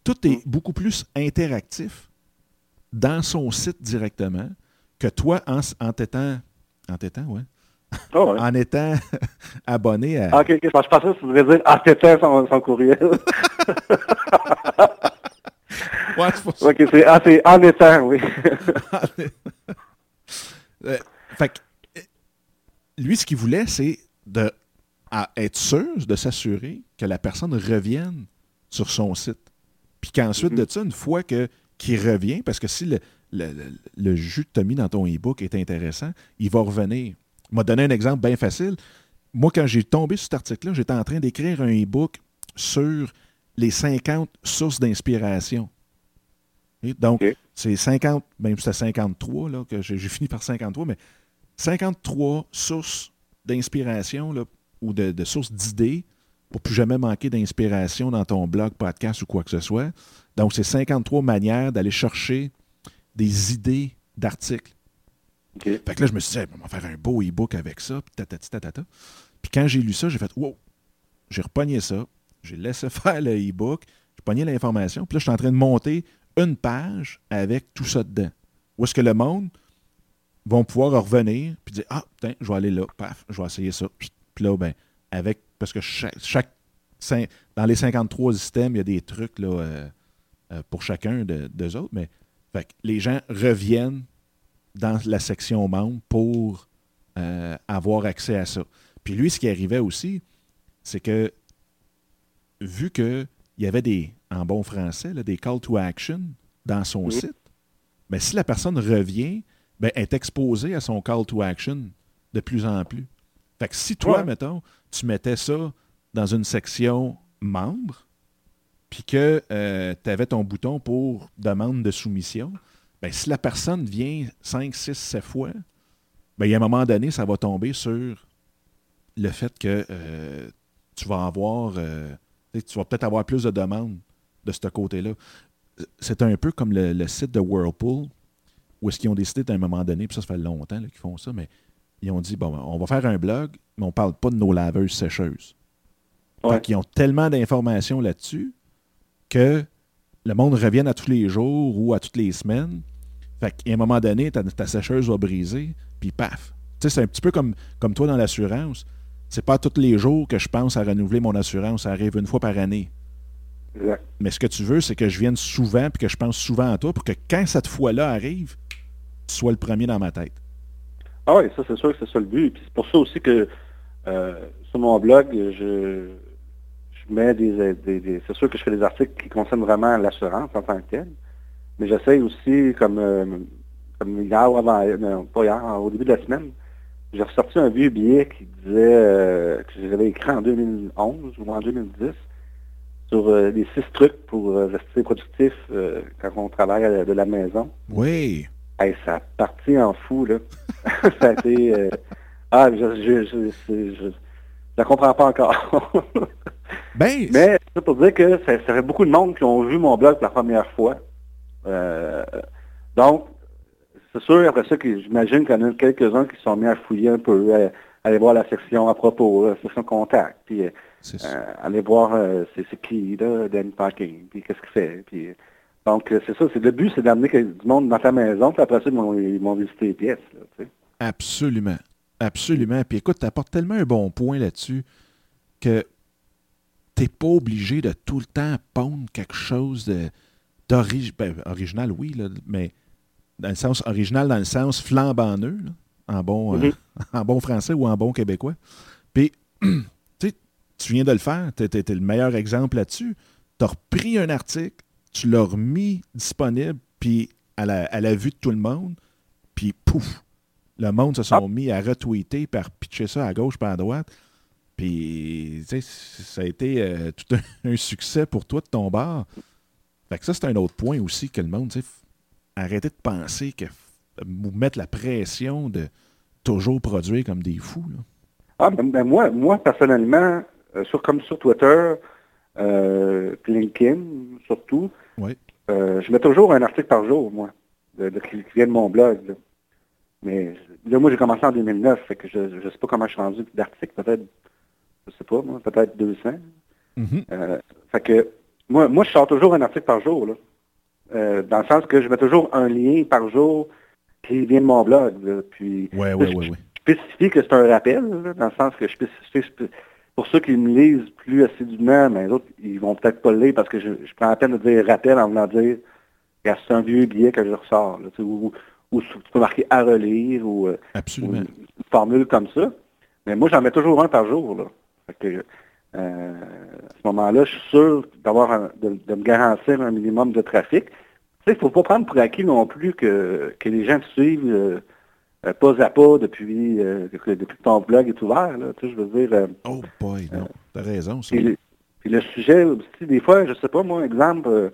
tout est mhm. beaucoup plus interactif dans son site directement que toi en, en t'étant. En t'étant, ouais. Oh, ouais. en étant abonné à. Ah, ok, ok. Je pensais que tu voudrais dire en t'étant son, son courriel. ouais, c'est pour ça. Ok, c'est ah, en étant, oui. euh, fait que, lui, ce qu'il voulait, c'est de être sûr, de s'assurer que la personne revienne sur son site. Puis qu'ensuite mm-hmm. de ça, une fois que qu'il revient, parce que si le, le, jus que tu as mis dans ton e-book est intéressant, il va revenir. Il m'a donné un exemple bien facile. Moi, quand j'ai tombé sur cet article-là, j'étais en train d'écrire un e-book sur les 50 sources d'inspiration. Donc, c'est 50, même c'était 53, là, que j'ai fini par 53, mais 53 sources d'inspiration ou de, sources d'idées pour plus jamais manquer d'inspiration dans ton blog, podcast ou quoi que ce soit. Donc, c'est 53 manières d'aller chercher des idées d'articles. Fait que là, je me suis dit, on va faire un beau e-book avec ça. Puis quand j'ai lu ça, j'ai fait, wow, j'ai repogné ça, j'ai laissé faire le e-book, j'ai pogné l'information, puis là, je suis en train de monter une page avec tout ça dedans. Où est-ce que le monde vont pouvoir revenir puis dire Ah, tiens, je vais aller là, paf, je vais essayer ça. Puis là, ben, avec, parce que chaque, chaque dans les 53 systèmes, il y a des trucs là, euh, euh, pour chacun de, d'eux autres, mais fait les gens reviennent dans la section membres pour euh, avoir accès à ça. Puis lui, ce qui arrivait aussi, c'est que vu qu'il y avait des, en bon français, des call to action dans son site, mais ben, si la personne revient, ben, est exposée à son call to action de plus en plus. Fait que si toi, mettons, tu mettais ça dans une section membre, puis que euh, tu avais ton bouton pour demande de soumission, ben, si la personne vient 5, 6, 7 fois, ben, il y a un moment donné, ça va tomber sur le fait que euh, tu vas avoir, euh, tu vas peut-être avoir plus de demandes de ce côté-là. C'est un peu comme le, site de Whirlpool, où est-ce qu'ils ont décidé à un moment donné, puis ça, ça fait longtemps qu'ils font ça, mais ils ont dit, bon, on va faire un blog, mais on ne parle pas de nos laveuses sécheuses. Donc, ils ont tellement d'informations là-dessus que le monde revienne à tous les jours ou à toutes les semaines. Fait qu'à un moment donné, ta, ta sécheuse va briser, puis paf. Tu sais, c'est un petit peu comme, comme toi dans l'assurance. C'est pas tous les jours que je pense à renouveler mon assurance. Ça arrive une fois par année. Mais ce que tu veux, c'est que je vienne souvent puis que je pense souvent à toi pour que quand cette fois-là arrive, tu sois le premier dans ma tête. Ah oui, ça c'est sûr que c'est ça le but. c'est pour ça aussi que euh, sur mon blog, je, je mets des, c'est sûr que je fais des articles qui concernent vraiment l'assurance en tant que telle. Mais j'essaie aussi, comme, euh, comme hier ou avant, euh, pas hier, au début de la semaine, j'ai ressorti un vieux billet qui disait que j'avais écrit en 2011 ou en 2010 sur euh, les six trucs pour euh, rester productif euh, quand on travaille de la maison. Oui. ça a parti en fou, là. ça a été... ah, je, je, je, la comprends pas encore. ben, Mais c'est pour dire que ça, ça, fait beaucoup de monde qui ont vu mon blog pour la première fois. Donc, c'est sûr, après ça, que j'imagine qu'il y en a quelques-uns qui sont mis à fouiller un peu, à, aller voir la section à propos, la section contact, puis euh, aller voir euh, c'est qui, là, Dan Parking, puis qu'est-ce qu'il fait. Puis, donc, euh, c'est ça, c'est le but, c'est d'amener du monde dans ta maison, puis après ça, ils vont, visiter les pièces. Absolument. Absolument. Puis écoute, tu apportes tellement un bon point là-dessus que tu n'es pas obligé de tout le temps pondre quelque chose de ben, original, oui, là, mais dans le sens original, dans le sens flambant là, en, bon, mm-hmm. en bon français ou en bon québécois. Puis, tu viens de le faire, tu étais le meilleur exemple là-dessus. Tu as repris un article, tu l'as remis disponible, puis à la, vue de tout le monde, puis pouf, le monde se sont ah. mis à retweeter, par pitcher ça à gauche, par à droite. Puis, ça a été euh, tout un, succès pour toi de ton bar. Fait que ça, c'est un autre point aussi que le monde, tu sais, arrêtez de penser que vous mettre la pression de toujours produire comme des fous. Là. Ah, ben, ben moi, moi, personnellement, euh, sur, comme sur Twitter, euh, LinkedIn, surtout, oui. euh, je mets toujours un article par jour, moi, de, de qui vient de mon blog. Là. Mais là, moi, j'ai commencé en 2009, fait que je ne sais pas comment je suis rendu d'articles, peut-être, je sais pas, moi, peut-être 200. Mm-hmm. euh, fait que moi, moi, je sors toujours un article par jour, là. Euh, dans le sens que je mets toujours un lien par jour qui vient de mon blog. Là, puis, ouais, ouais, ouais, ouais. je spécifie que c'est un rappel, là, dans le sens que je spécifie, pour ceux qui me lisent plus assidûment, mais les autres, ils vont peut-être pas le lire parce que je, prends la peine de dire rappel en venant dire c'est un vieux billet que je ressors. Là, ou, ou, tu peux marquer à relire ou, euh, Absolument. ou une formule comme ça. Mais moi, j'en mets toujours un par jour. Là. Fait que, euh, à ce moment-là, je suis sûr d'avoir de, de me garantir un minimum de trafic. Tu sais, il faut pas prendre pour acquis non plus que, que les gens te suivent euh, euh, pas à pas depuis, euh, que- depuis que ton blog est ouvert. Là. Tu sais, je veux dire, Oh boy, non. T'as raison, ça. puis le, puis le sujet aussi, des fois, je sais pas, moi, exemple,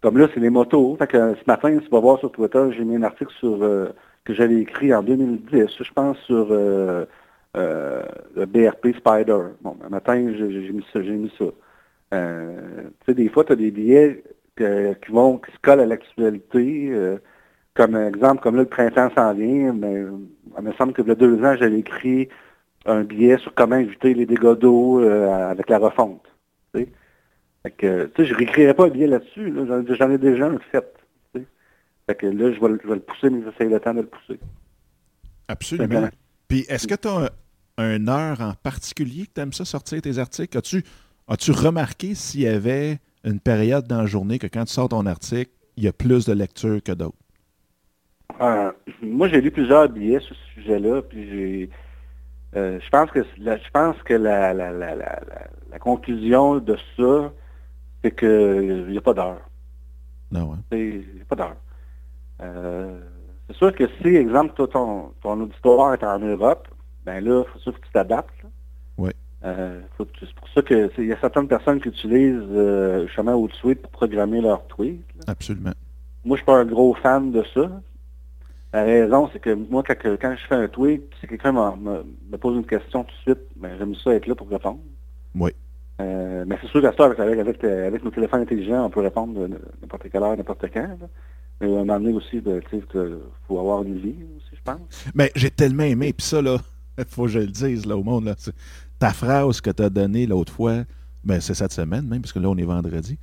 comme là, c'est les motos. Fait que ce matin, tu vas voir sur Twitter, j'ai mis un article sur que j'avais écrit en 2010, je pense, sur euh, euh, le BRP Spider. Bon, un matin, j'ai mis ça, j'ai mis ça. Euh, tu sais, des fois, tu as des billets que- qui vont, qui se collent à l'actualité. euh, comme exemple, comme là, le printemps s'en vient, mais il me semble que il y a deux ans, j'avais écrit un billet sur comment éviter les dégâts d'eau euh, avec la refonte. Tu sais, je réécrirai pas un billet là-dessus. Là. J'en, ai déjà un fait. Fait que là, je vais, le- je vais le pousser, mais j'essaie le temps de le pousser. Absolument. Puis est-ce que tu as un, une heure en particulier que tu aimes ça sortir tes articles? As-tu as remarqué s'il y avait une période dans la journée que quand tu sors ton article, il y a plus de lecture que d'autres? Euh, moi, j'ai lu plusieurs billets sur ce sujet-là, puis j'ai, euh, je pense que la, je pense que la, la, la, la, la- la conclusion de ça, c'est que il n'y a pas d'heure. Non, hein? Il n'y a pas d'heure. Euh, c'est sûr que si, exemple, toi, ton, ton auditoire est en Europe, ben là, il faut sûr que tu t'adaptes. Oui. Euh, c'est pour ça que c'est- il y a certaines personnes qui utilisent euh, justement Hootsuite pour programmer leurs tweets. là. Absolument. Moi, je suis pas un gros fan de ça. La raison, c'est que moi, quand, je fais un tweet, si quelqu'un me, me- pose une question tout de suite, ben, j'aime ça être là pour répondre. Oui. Euh, mais c'est sûr qu'à ça, avec, avec, nos téléphones intelligents, on peut répondre n'importe quelle heure, n'importe quand. là. À un moment donné aussi, ben, tu sais, que faut avoir une vie aussi, je pense. Mais j'ai tellement aimé, puis ça, là, faut que je le dise là, au monde, là, ta phrase que tu as donnée l'autre fois, ben, c'est cette semaine même, parce que là, on est vendredi,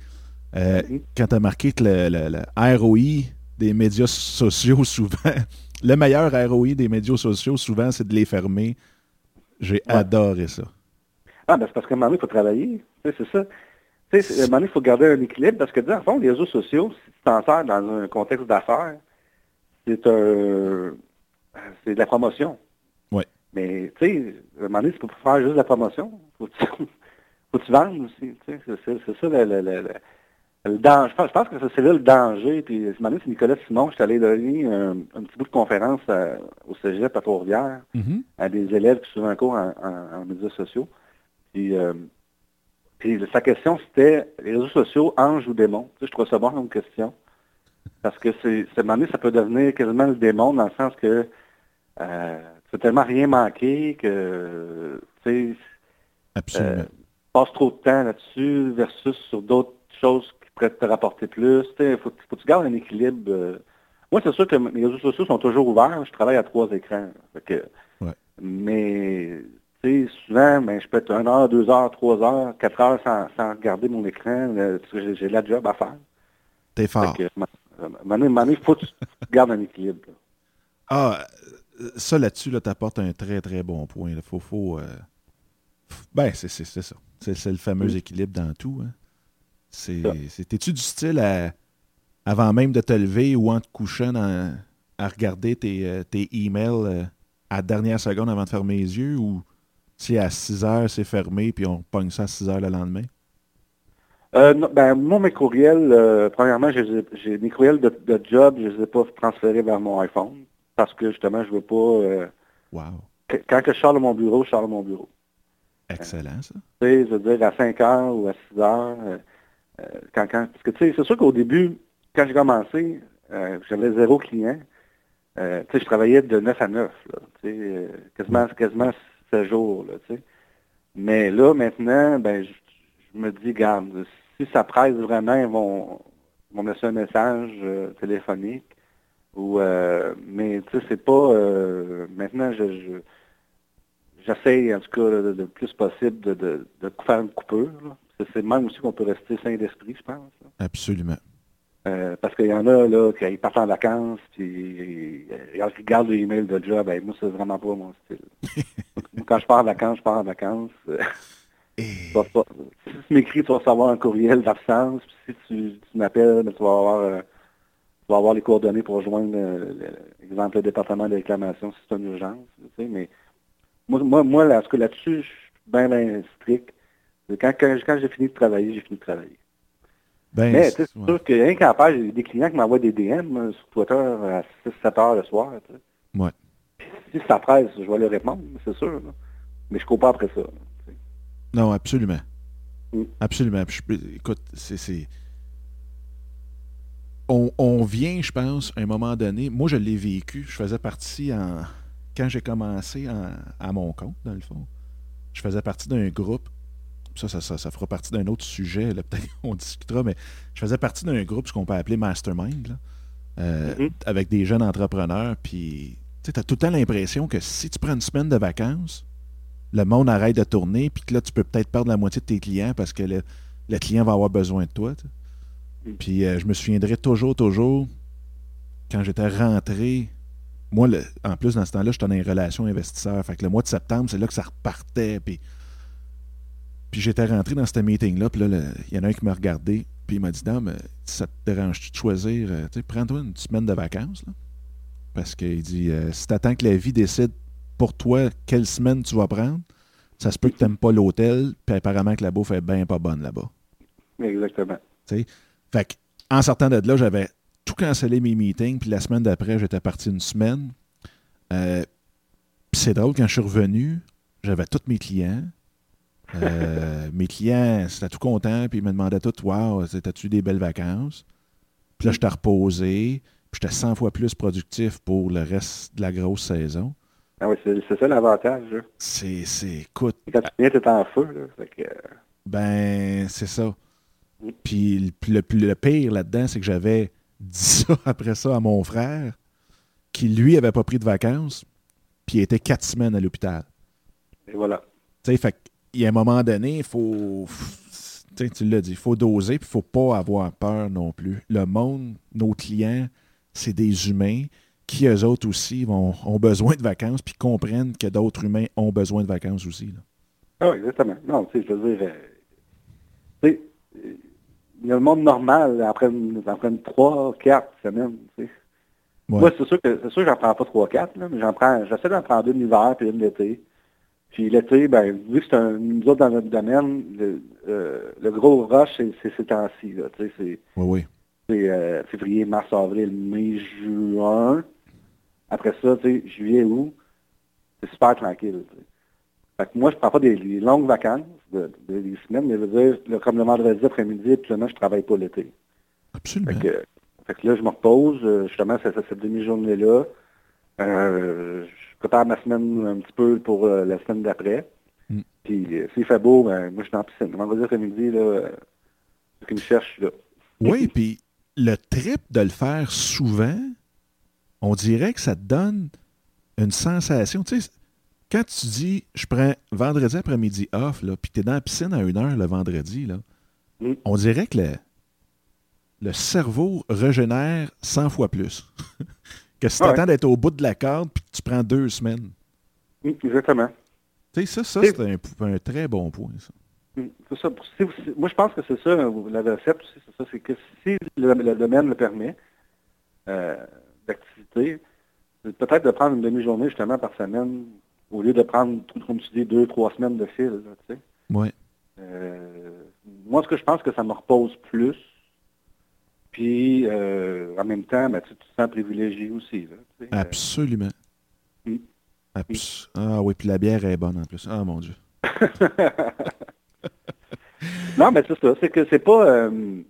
euh, Mhm. quand tu as marqué que le, le- le ROI des médias sociaux, souvent, le meilleur ROI des médias sociaux, souvent, c'est de les fermer. J'ai Ouais. adoré ça. Ah, ben c'est parce qu'à un moment donné, il faut travailler. C'est ça. Tu sais, à un moment donné, il faut garder un équilibre parce que, dans le fond, les réseaux sociaux, si tu t'en sers dans un contexte d'affaires, c'est un... c'est de la promotion. Ouais. Mais, tu sais, à un moment donné, c'est pour faire juste de la promotion. Faut que tu, faut que tu vendes aussi. Tu sais, c'est, ça le, le, le, le- danger. Je pense, que c'est là le danger. Puis, à un moment donné, c'est Nicolas Simon, je suis allé donner un, un petit bout de conférence à- au Cégep à Trois-Rivières Mhm. à des élèves qui suivent un cours en, en- en médias sociaux. Puis, euh, puis sa question, c'était les réseaux sociaux, ange ou démon? Tu sais, je trouve ça bon comme question. Parce que c'est, à un moment donné, ça peut devenir quasiment le démon dans le sens que euh, tu fais tellement rien manquer que tu sais, euh, passe trop de temps là-dessus versus sur d'autres choses qui pourraient te rapporter plus. Il faut, faut que tu gardes un équilibre. euh. Moi, c'est sûr que mes réseaux sociaux sont toujours ouverts. Je travaille à trois écrans. Fait que- Ouais. Mais tu sais, souvent, ben, je peux être une heure, deux heures, trois heures, quatre heures sans, sans regarder mon écran. là, parce que j'ai, la job à faire. T'es fort. Moment donné, il faut que tu gardes un équilibre. là. Ah, euh, ça là-dessus, là, t'apportes un très très bon point. Il faut, faut, euh, Ben, c'est ça. C'est le fameux équilibre dans tout. Hein. T'es-tu du style à, avant même de te lever ou en te couchant dans- à regarder tes, euh, tes emails euh, à la dernière seconde avant de fermer les yeux ou si à 6 heures c'est fermé puis on pogne ça à 6 heures le lendemain? Euh, non, ben, moi, mes courriels, euh, premièrement, j'ai mes courriels de, de job, je les ai pas transférés vers mon iPhone parce que justement, je veux pas. euh, Wow. que- quand que je sors de mon bureau, je sors de mon bureau. Excellent, ça. Tu sais, je veux dire, à 5 heures ou à 6 heures, quand, quand, parce que tu sais, c'est sûr qu'au début, quand j'ai commencé, j'avais zéro client. tu sais, je travaillais de 9 à 9, là, tu sais, quasiment, quasiment 7 jours, là, tu sais. Mais là, maintenant, ben, je, me dis, garde, si ça presse vraiment, ils vont, vont me laisser un message téléphonique. Ou, euh, mais tu sais, c'est pas. Euh, maintenant, je, j'essaie en tout cas le, plus possible de, de, de, faire une coupure. C'est même aussi qu'on peut rester sain d'esprit, je pense. Absolument. Euh, parce qu'il y en a là qui partent en vacances, puis ils regardent les emails de job. Ben, moi, c'est vraiment pas mon style. Quand je pars en vacances, je pars en vacances. Et... Si tu m'écris, tu vas recevoir un courriel d'absence. Si tu, tu m'appelles, ben, tu vas avoir tu vas avoir les coordonnées pour rejoindre, exemple, le département de réclamation si c'est une urgence. Tu sais, mais moi, moi, moi là, là-dessus, je suis bien, bien strict. Quand, quand, j'ai fini de travailler, j'ai fini de travailler. Ben, mais c'est sûr que rien qu'à part, j'ai des clients qui m'envoient des DM sur Twitter à 6-7 heures le soir. Tu sais. ouais. Si ça presse, je vais leur répondre, c'est sûr. Mais je ne cours pas après ça. non, absolument. Mm. Absolument. écoute, c'est on, vient, je pense, à un moment donné. Moi, je l'ai vécu. Je faisais partie en. Quand j'ai commencé à mon compte, dans le fond, je faisais partie d'un groupe. Ça, ça, ça, fera partie d'un autre sujet. Peut-être qu'on discutera, mais je faisais partie d'un groupe, ce qu'on peut appeler Mastermind, euh, mm-hmm. avec des jeunes entrepreneurs. Puis, tu as tout le temps l'impression que si tu prends une semaine de vacances, le monde arrête de tourner, puis que là, tu peux peut-être perdre la moitié de tes clients parce que le, client va avoir besoin de toi. Puis euh, je me souviendrai toujours, toujours, quand j'étais rentré, moi, en plus, dans ce temps-là, j'étais dans une relation investisseur. Fait que le mois de septembre, c'est là que ça repartait. Puis, puis j'étais rentré dans ce meeting-là, puis là, il y en a un qui m'a regardé, puis il m'a dit Non, mais ça te dérange-tu de choisir euh, Tu sais, prends-toi une semaine de vacances, là. Parce qu'il dit euh, Si t'attends que la vie décide pour toi quelle semaine tu vas prendre, ça se peut que tu n'aimes pas l'hôtel, puis apparemment que la bouffe est bien pas bonne là-bas. Exactement. Tu sais, fait en sortant de là, j'avais tout cancellé mes meetings, puis la semaine d'après, j'étais parti une semaine. Euh, puis c'est drôle, quand je suis revenu, j'avais tous mes clients. Euh, mes clients, c'était tout content, puis ils me demandaient tout Waouh, t'as-tu des belles vacances? Puis là, j'étais reposé, puis j'étais 100 fois plus productif pour le reste de la grosse saison. Ah oui, c'est ça l'avantage. C'est, c'est, écoute. Quand tu viens, t'es en feu, là. que... Ben, c'est ça. Puis le, le, pire là-dedans, c'est que j'avais dit ça après ça à mon frère, qui lui avait pas pris de vacances, puis il était quatre semaines à l'hôpital. Et voilà. Tu sais, fait il y a un moment donné, il faut. Tu l'as dit, il faut doser, puis il faut pas avoir peur non plus. Le monde, nos clients, c'est des humains qui, eux autres aussi, vont, ont besoin de vacances, puis comprennent que d'autres humains ont besoin de vacances aussi. Là. Ah, exactement. Non, tu sais, je veux dire, euh, le monde normal après, après une 3, 4 semaines. Tu sais. Moi, c'est sûr que c'est sûr que j'en prends pas 3, 4, là, mais j'en prends, j'essaie d'en prendre une l'hiver puis une l'été. Puis l'été, ben, vu que c'est un, nous autres dans notre domaine, le, euh, le gros rush, c'est, c'est ces temps-ci. Là, c'est, oui, oui. c'est euh, février, mars, avril, mai, juin. Après ça, tu sais, juillet, août, c'est super tranquille. Fait que moi, je prends pas des, longues vacances, de, des semaines, mais je veux dire, le, comme le vendredi après-midi, puis je travaille pas l'été. Absolument. Fait que, fait que, là, je me repose, euh, justement, cette, cette demi-journée-là. Euh, je prépare ma semaine un petit peu pour euh, la semaine d'après. Mm. Puis s'il fait beau, ben, moi, je suis en piscine. Le vendredi après-midi, là, euh, qui me cherche, là. Oui, puis le trip de le faire souvent, on dirait que ça te donne une sensation. Tu sais, quand tu dis, je prends vendredi après-midi off, là, puis tu es dans la piscine à une heure le vendredi, là, mm. on dirait que le, le cerveau régénère 100 fois plus. que si tu attends d'être au bout de la corde, puis tu prends deux semaines. Mm, exactement. Tu sais, ça, ça c'est un, très bon point, ça. Mm, ça. moi, je pense que c'est ça, la recette aussi, c'est ça, c'est que si le, domaine le permet, euh, d'activité, peut-être de prendre une demi-journée justement par semaine au lieu de prendre, comme tu dis, deux, trois semaines de fil. tu sais. Euh, moi, ce que je pense que ça me repose plus. Puis, euh, en même temps, ben, tu, te sens privilégié aussi. Là, euh. Absolument. Mm. Ah oui, puis la bière est bonne en plus. Ah mon Dieu. non, mais c'est ça. C'est que c'est pas... Euh,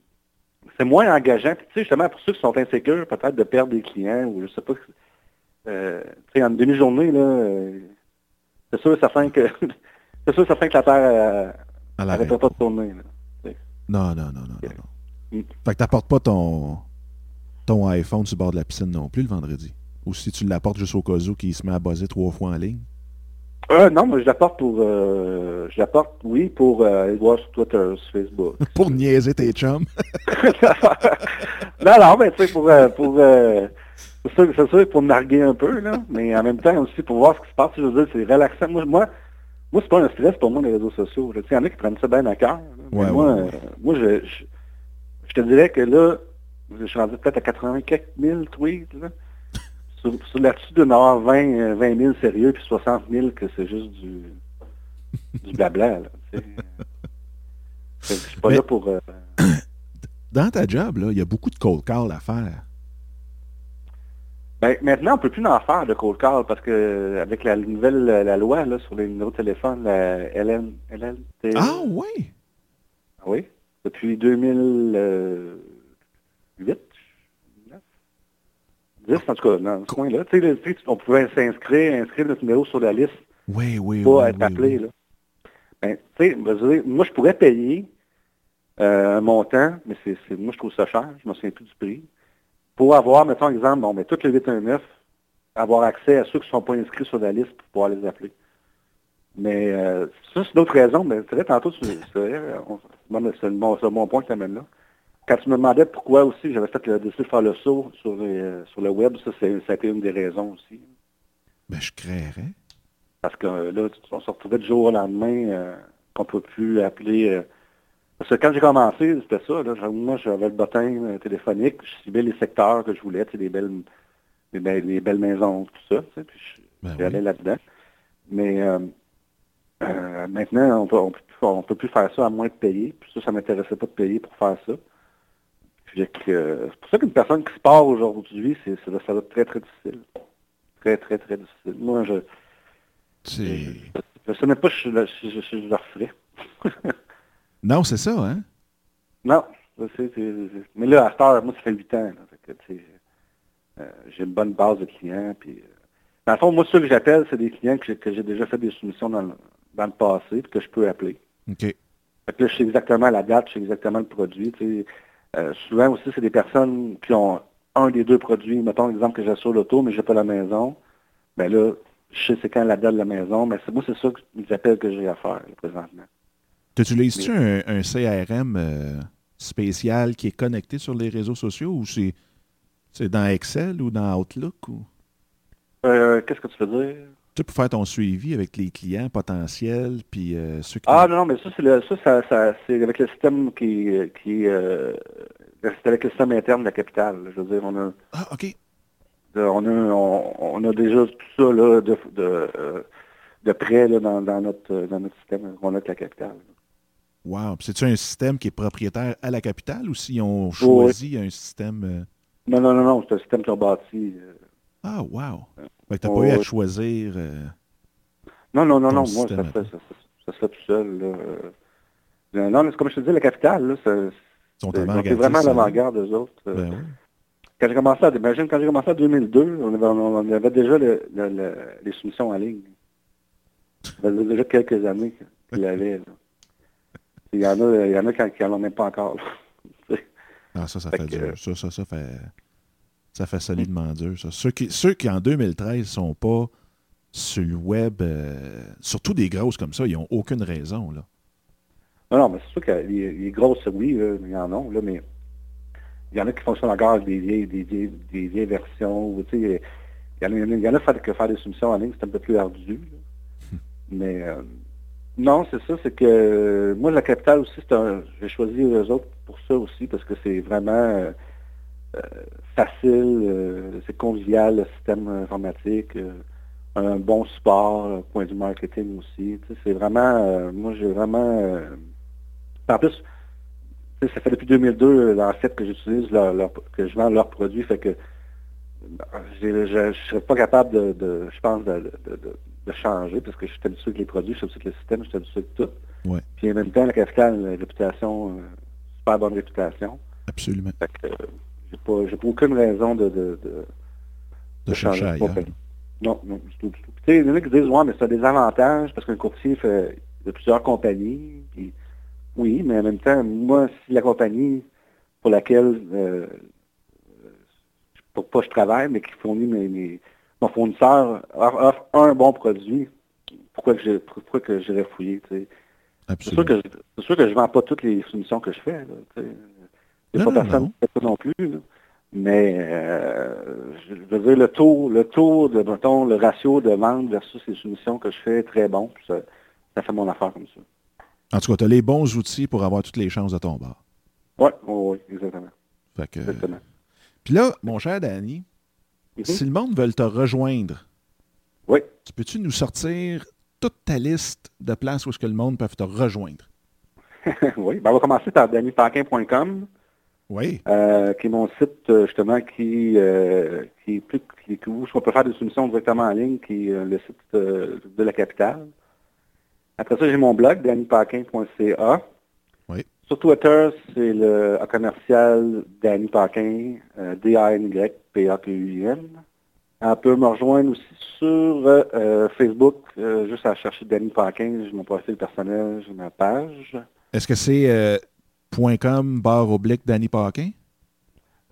c'est moins engageant. tu sais, justement, pour ceux qui sont insécures, peut-être de perdre des clients, ou je sais pas... Euh, tu sais, en demi-journée, là, euh, c'est sûr certain que... c'est sûr certain que la Terre n'arrêtera pas de tourner. non, non, non, non, non. Mm. Fait que t'apportes pas ton, ton iPhone sur le bord de la piscine non plus le vendredi. Ou si tu l'apportes juste au cas où qui se met à buzzer trois fois en ligne? Euh, non, mais je l'apporte pour. Euh, je l'apporte, oui, pour euh, voir sur Twitter, sur Facebook. pour niaiser tes chums. non, non, mais tu sais, pour. Euh, pour euh, c'est sûr, sûr, pour narguer un peu, là, mais en même temps aussi pour voir ce qui se passe. Je veux dire, c'est relaxant. Moi, moi, moi c'est pas un stress pour moi, les réseaux sociaux. Il y en a qui prennent ça bien à cœur. Ouais, moi, ouais. moi je, je, te dirais que là, je suis rendu peut-être à 80 quelques mille tweets. Là. Sur, sur là-dessus, de avoir 20, 20 000 sérieux, puis 60 000 que c'est juste du, du blabla. Là, je suis pas là pour... Euh, dans ta job, il y a beaucoup de cold call à faire. Ben, maintenant, on ne peut plus en faire de cold call parce que avec la nouvelle la loi là, sur les numéros de téléphone, la LN, LNT. Ah oui? Oui. Depuis 2008, en tout cas, dans ce coin-là. Tu sais, on pouvait s'inscrire, inscrire notre numéro sur la liste. Oui, oui, être appelé, là. Ben, tu sais, moi, je pourrais payer euh, un montant, mais c'est, moi, je trouve ça cher, je ne me souviens plus du prix, pour avoir, mettons, exemple, bon, mais toutes les 819, avoir accès à ceux qui ne sont pas inscrits sur la liste pour pouvoir les appeler. Mais euh, ça, c'est une autre raison, mais c'est vrai, tantôt, c'est, c'est, c'est, bon, un bon point que tu amènes là. Quand tu me demandais pourquoi aussi j'avais fait le décider de faire le saut sur, euh, sur le web, ça, ça a été une des raisons aussi. Ben, je créerais. Parce que euh, là, on se retrouvait du jour au lendemain euh, qu'on ne peut plus appeler. parce que quand j'ai commencé, c'était ça. Là, moi, j'avais le bottin téléphonique, je ciblais les secteurs que je voulais, les belles, les belles, les belles maisons, tout ça. Puis je, ben j'allais là-dedans. Mais maintenant, on peut, plus faire ça à moins de payer. Puis ça, ça ne m'intéressait pas de payer pour faire ça c'est pour ça qu'une personne qui se part aujourd'hui, c'est, ça va être très, très difficile. Très, très, très difficile. Moi, je. Je ne sais même pas si je, je, je, le referais. non, c'est ça, hein? Non. mais là, à cette heure, moi, ça fait 8 ans. euh, j'ai une bonne base de clients. Puis, euh, dans le fond, moi, ceux que j'appelle, c'est des clients que j'ai, déjà fait des soumissions dans le, dans le passé, puis que je peux appeler. OK. Fait que là, je sais exactement la date, je sais exactement le produit. Tu sais, euh, souvent aussi, c'est des personnes qui ont un des deux produits. Mettons l'exemple que j'ai sur l'auto, mais je n'ai pas la maison. Ben là, je sais quand la date de la maison, mais c'est moi, c'est ça qu'ils appellent que j'ai à faire présentement. Tu utilises-tu un, CRM euh, spécial qui est connecté sur les réseaux sociaux ou c'est, c'est dans Excel ou dans Outlook? Ou... Euh, qu'est-ce que tu veux dire? Pour faire ton suivi avec les clients potentiels, puis euh, ceux qui... Ah non, mais ça, c'est le, ça, ça, c'est avec le système qui... qui euh, c'est avec le système interne de la capitale. Je veux dire, on a... Ah, OK. on, a, on, a déjà tout ça là, de, de, euh, de près là, dans, dans, notre, dans notre système qu'on a avec la capitale. Wow. C'est-tu un système qui est propriétaire à la capitale ou s'ils ont choisi un système... Non, non, non, non. C'est un système qui ont bâti... Ah, wow. Que t'as pas eu à choisir. Euh, non, non, non, non. Moi, ça ça, ça se fait tout seul. Là. Non, mais comme je te dis, la capitale, là, c'est vraiment l'avant-garde des autres. Euh. Ben oui. Quand j'ai commencé à, imagine, quand j'ai commencé en 2002, on avait, on avait déjà le, le, les soumissions en ligne. Ça faisait déjà quelques années qu'il y avait. Il y en a, il y en a qui n'en ont même pas encore. ah, ça, ça fait, fait dur. Ça, ça, ça fait. Ça fait solidement dur, ça. Ceux qui, ceux qui en 2013 sont pas sur le web, euh, surtout des grosses comme ça, ils n'ont aucune raison. Là. Non, non, mais c'est sûr que les, grosses, oui, il y en a, là, mais il y en a qui fonctionnent encore avec des vieilles, des vieilles, des vieilles versions. Il y en a, il y en a qui faire des soumissions en ligne, c'est un peu plus ardu. mais euh, non, c'est ça, c'est que moi, la capitale aussi, c'est un. J'ai choisi eux autres pour ça aussi, parce que c'est vraiment. Euh, facile, euh, c'est convivial, le système informatique, euh, un bon support, point du marketing aussi. C'est vraiment, moi j'ai vraiment... en plus, ça fait depuis 2002, en fait, que j'utilise leur, que je vends leurs produits, fait que je ne serais pas capable de, je pense, de, changer parce que je suis habitué avec les produits, je suis habitué avec le système, je suis habitué avec tout. Ouais. Puis en même temps, la a une réputation, super bonne réputation. Absolument. Fait que, j'ai pas, j'ai pas aucune raison de, de, de, De chercher ailleurs. Non, non, du tout, du tout. Tu sais, il y en a qui disent, ouais, mais ça a des avantages parce qu'un courtier fait de plusieurs compagnies. Puis, oui, mais en même temps, moi, si la compagnie pour laquelle euh, pour pas je travaille, mais qui fournit mes, mes- mon fournisseur offre, un bon produit, pourquoi que j'ai pourquoi que j'irais fouiller, tu sais? C'est sûr que je, c'est sûr que je vends pas toutes les soumissions que je fais. Là, tu sais. Non, pas non, personne non. qui fait ça non plus. là. Mais euh, je veux dire, le taux, le taux de, mettons, le ratio de vente versus les soumissions que je fais est très bon. Ça, ça fait mon affaire comme ça. En tout cas, tu as les bons outils pour avoir toutes les chances de ton bord. Oui, oui, exactement. Fait que, exactement. Puis là, mon cher Danny, Mhm. si le monde veut te rejoindre, Oui. tu peux-tu nous sortir toute ta liste de places où est-ce que le monde peut te rejoindre? oui. Ben, on va commencer par dannyparquin.com, Oui. euh, qui est mon site euh, justement qui, euh, qui est plus qui, où on peut faire des soumissions directement en ligne, qui est le site euh, de la capitale. Après ça, j'ai mon blog, dannyparquin.ca. Oui. Sur Twitter, c'est le commercial Danny Paquin, D-A-N-Y-P-A-Q-U-I-N. On peut me rejoindre aussi sur Facebook, juste à chercher Danny Paquin, j'ai mon profil personnel, j'ai ma page. Est-ce que c'est .com barre oblique Danny Paquin?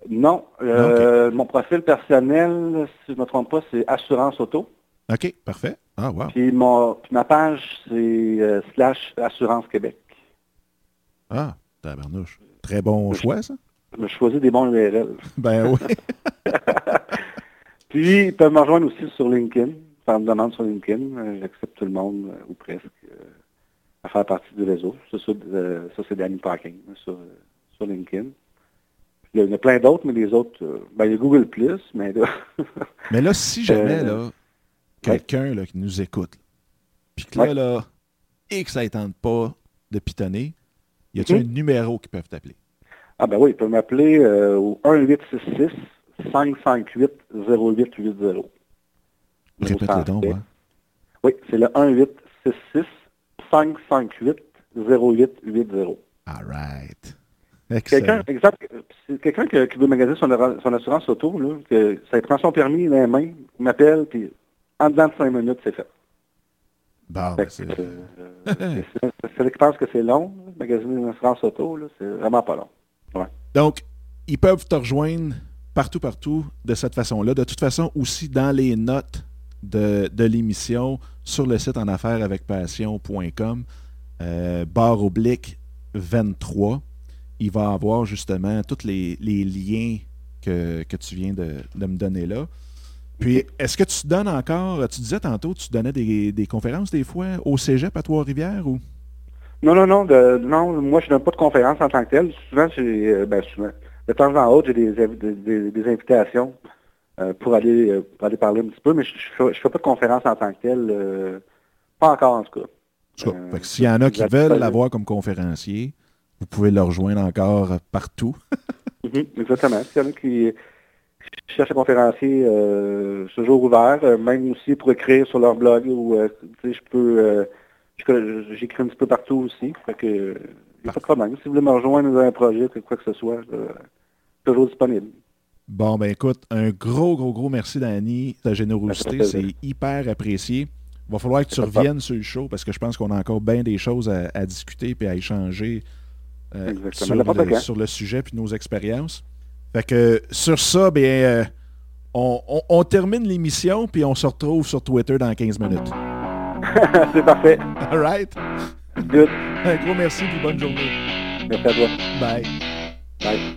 Non, euh, mon profil personnel, si je ne me trompe pas, c'est Assurance Auto. OK, parfait. Ah, wow. Puis, mon, puis ma page, c'est euh, slash Assurance Québec. Ah, tabarnouche. Très bon choix, ça? Je choisis des bons URL. Ben oui. Puis, ils peuvent me rejoindre aussi sur LinkedIn. Faire une demande sur LinkedIn. Euh, J'accepte tout le monde, ou presque, à faire partie du réseau. Ça, c'est Danny Parking sur, sur LinkedIn. Il y en a plein d'autres, mais les autres, euh, ben, il y a Google Plus, mais là, Mais là, si jamais, Euh, là, quelqu'un là, qui nous écoute, puis que là, Ouais. là, et que ça ne tente pas de pitonner, y a-t-il Mhm. un numéro qui peuvent t'appeler? ah ben oui, ils peuvent m'appeler euh, au 1866 558 0880. Répète-le donc, ouais. Oui, c'est le 1866 558 0880. All right. Quelqu'un, quelqu'un qui, qui veut magasiner son, son assurance auto, là, que ça prend son permis dans les mains, il m'appelle, puis en dedans de cinq minutes, c'est fait. Bon, ben, c'est- euh, celui qui pense que c'est long, là, magasiner une assurance auto, là, c'est vraiment pas long. Donc, ils peuvent te rejoindre partout, partout de cette façon-là. De toute façon, aussi dans les notes de, l'émission sur le site en affaires avec passion.com, euh, barre oblique 23, il va avoir justement tous les, liens que, tu viens de, me donner là. Puis, est-ce que tu donnes encore, tu disais tantôt, tu donnais des, conférences des fois au cégep à Trois-Rivières ou? Non, non, non, non, moi je donne pas de conférence en tant que telle. Souvent, euh, ben de temps en autre, j'ai des, invi- des, des- des invitations pour aller euh, pour aller parler un petit peu, mais je, je, fais, pas de conférence en tant que telle. euh, pas encore en tout cas. En tout cas, Euh, fait que s'il y en a qui veulent l'avoir comme conférencier, vous pouvez le rejoindre encore partout. Mhm, exactement. S'il y en a qui cherchent un conférencier, euh, suis toujours ouvert, euh, même aussi pour écrire sur leur blog ou euh, je peux euh, j'écris un petit peu partout aussi. Fait que euh, pas de problème. Si vous voulez me rejoindre dans un projet, quoi que ce soit, euh, toujours disponible. Bon, ben écoute, un gros, gros, gros merci, Danny. Ta générosité, c'est hyper apprécié. Il va falloir que tu reviennes sur le show parce que je pense qu'on a encore bien des choses à, à discuter et à échanger euh, sur, le, quand. sur le sujet puis nos expériences. Fait que sur ça, bien, euh, on, on- on termine l'émission puis on se retrouve sur Twitter dans 15 minutes. C'est parfait. All right? Good. Un gros merci puis bonne journée. Merci à toi. Bye. Bye.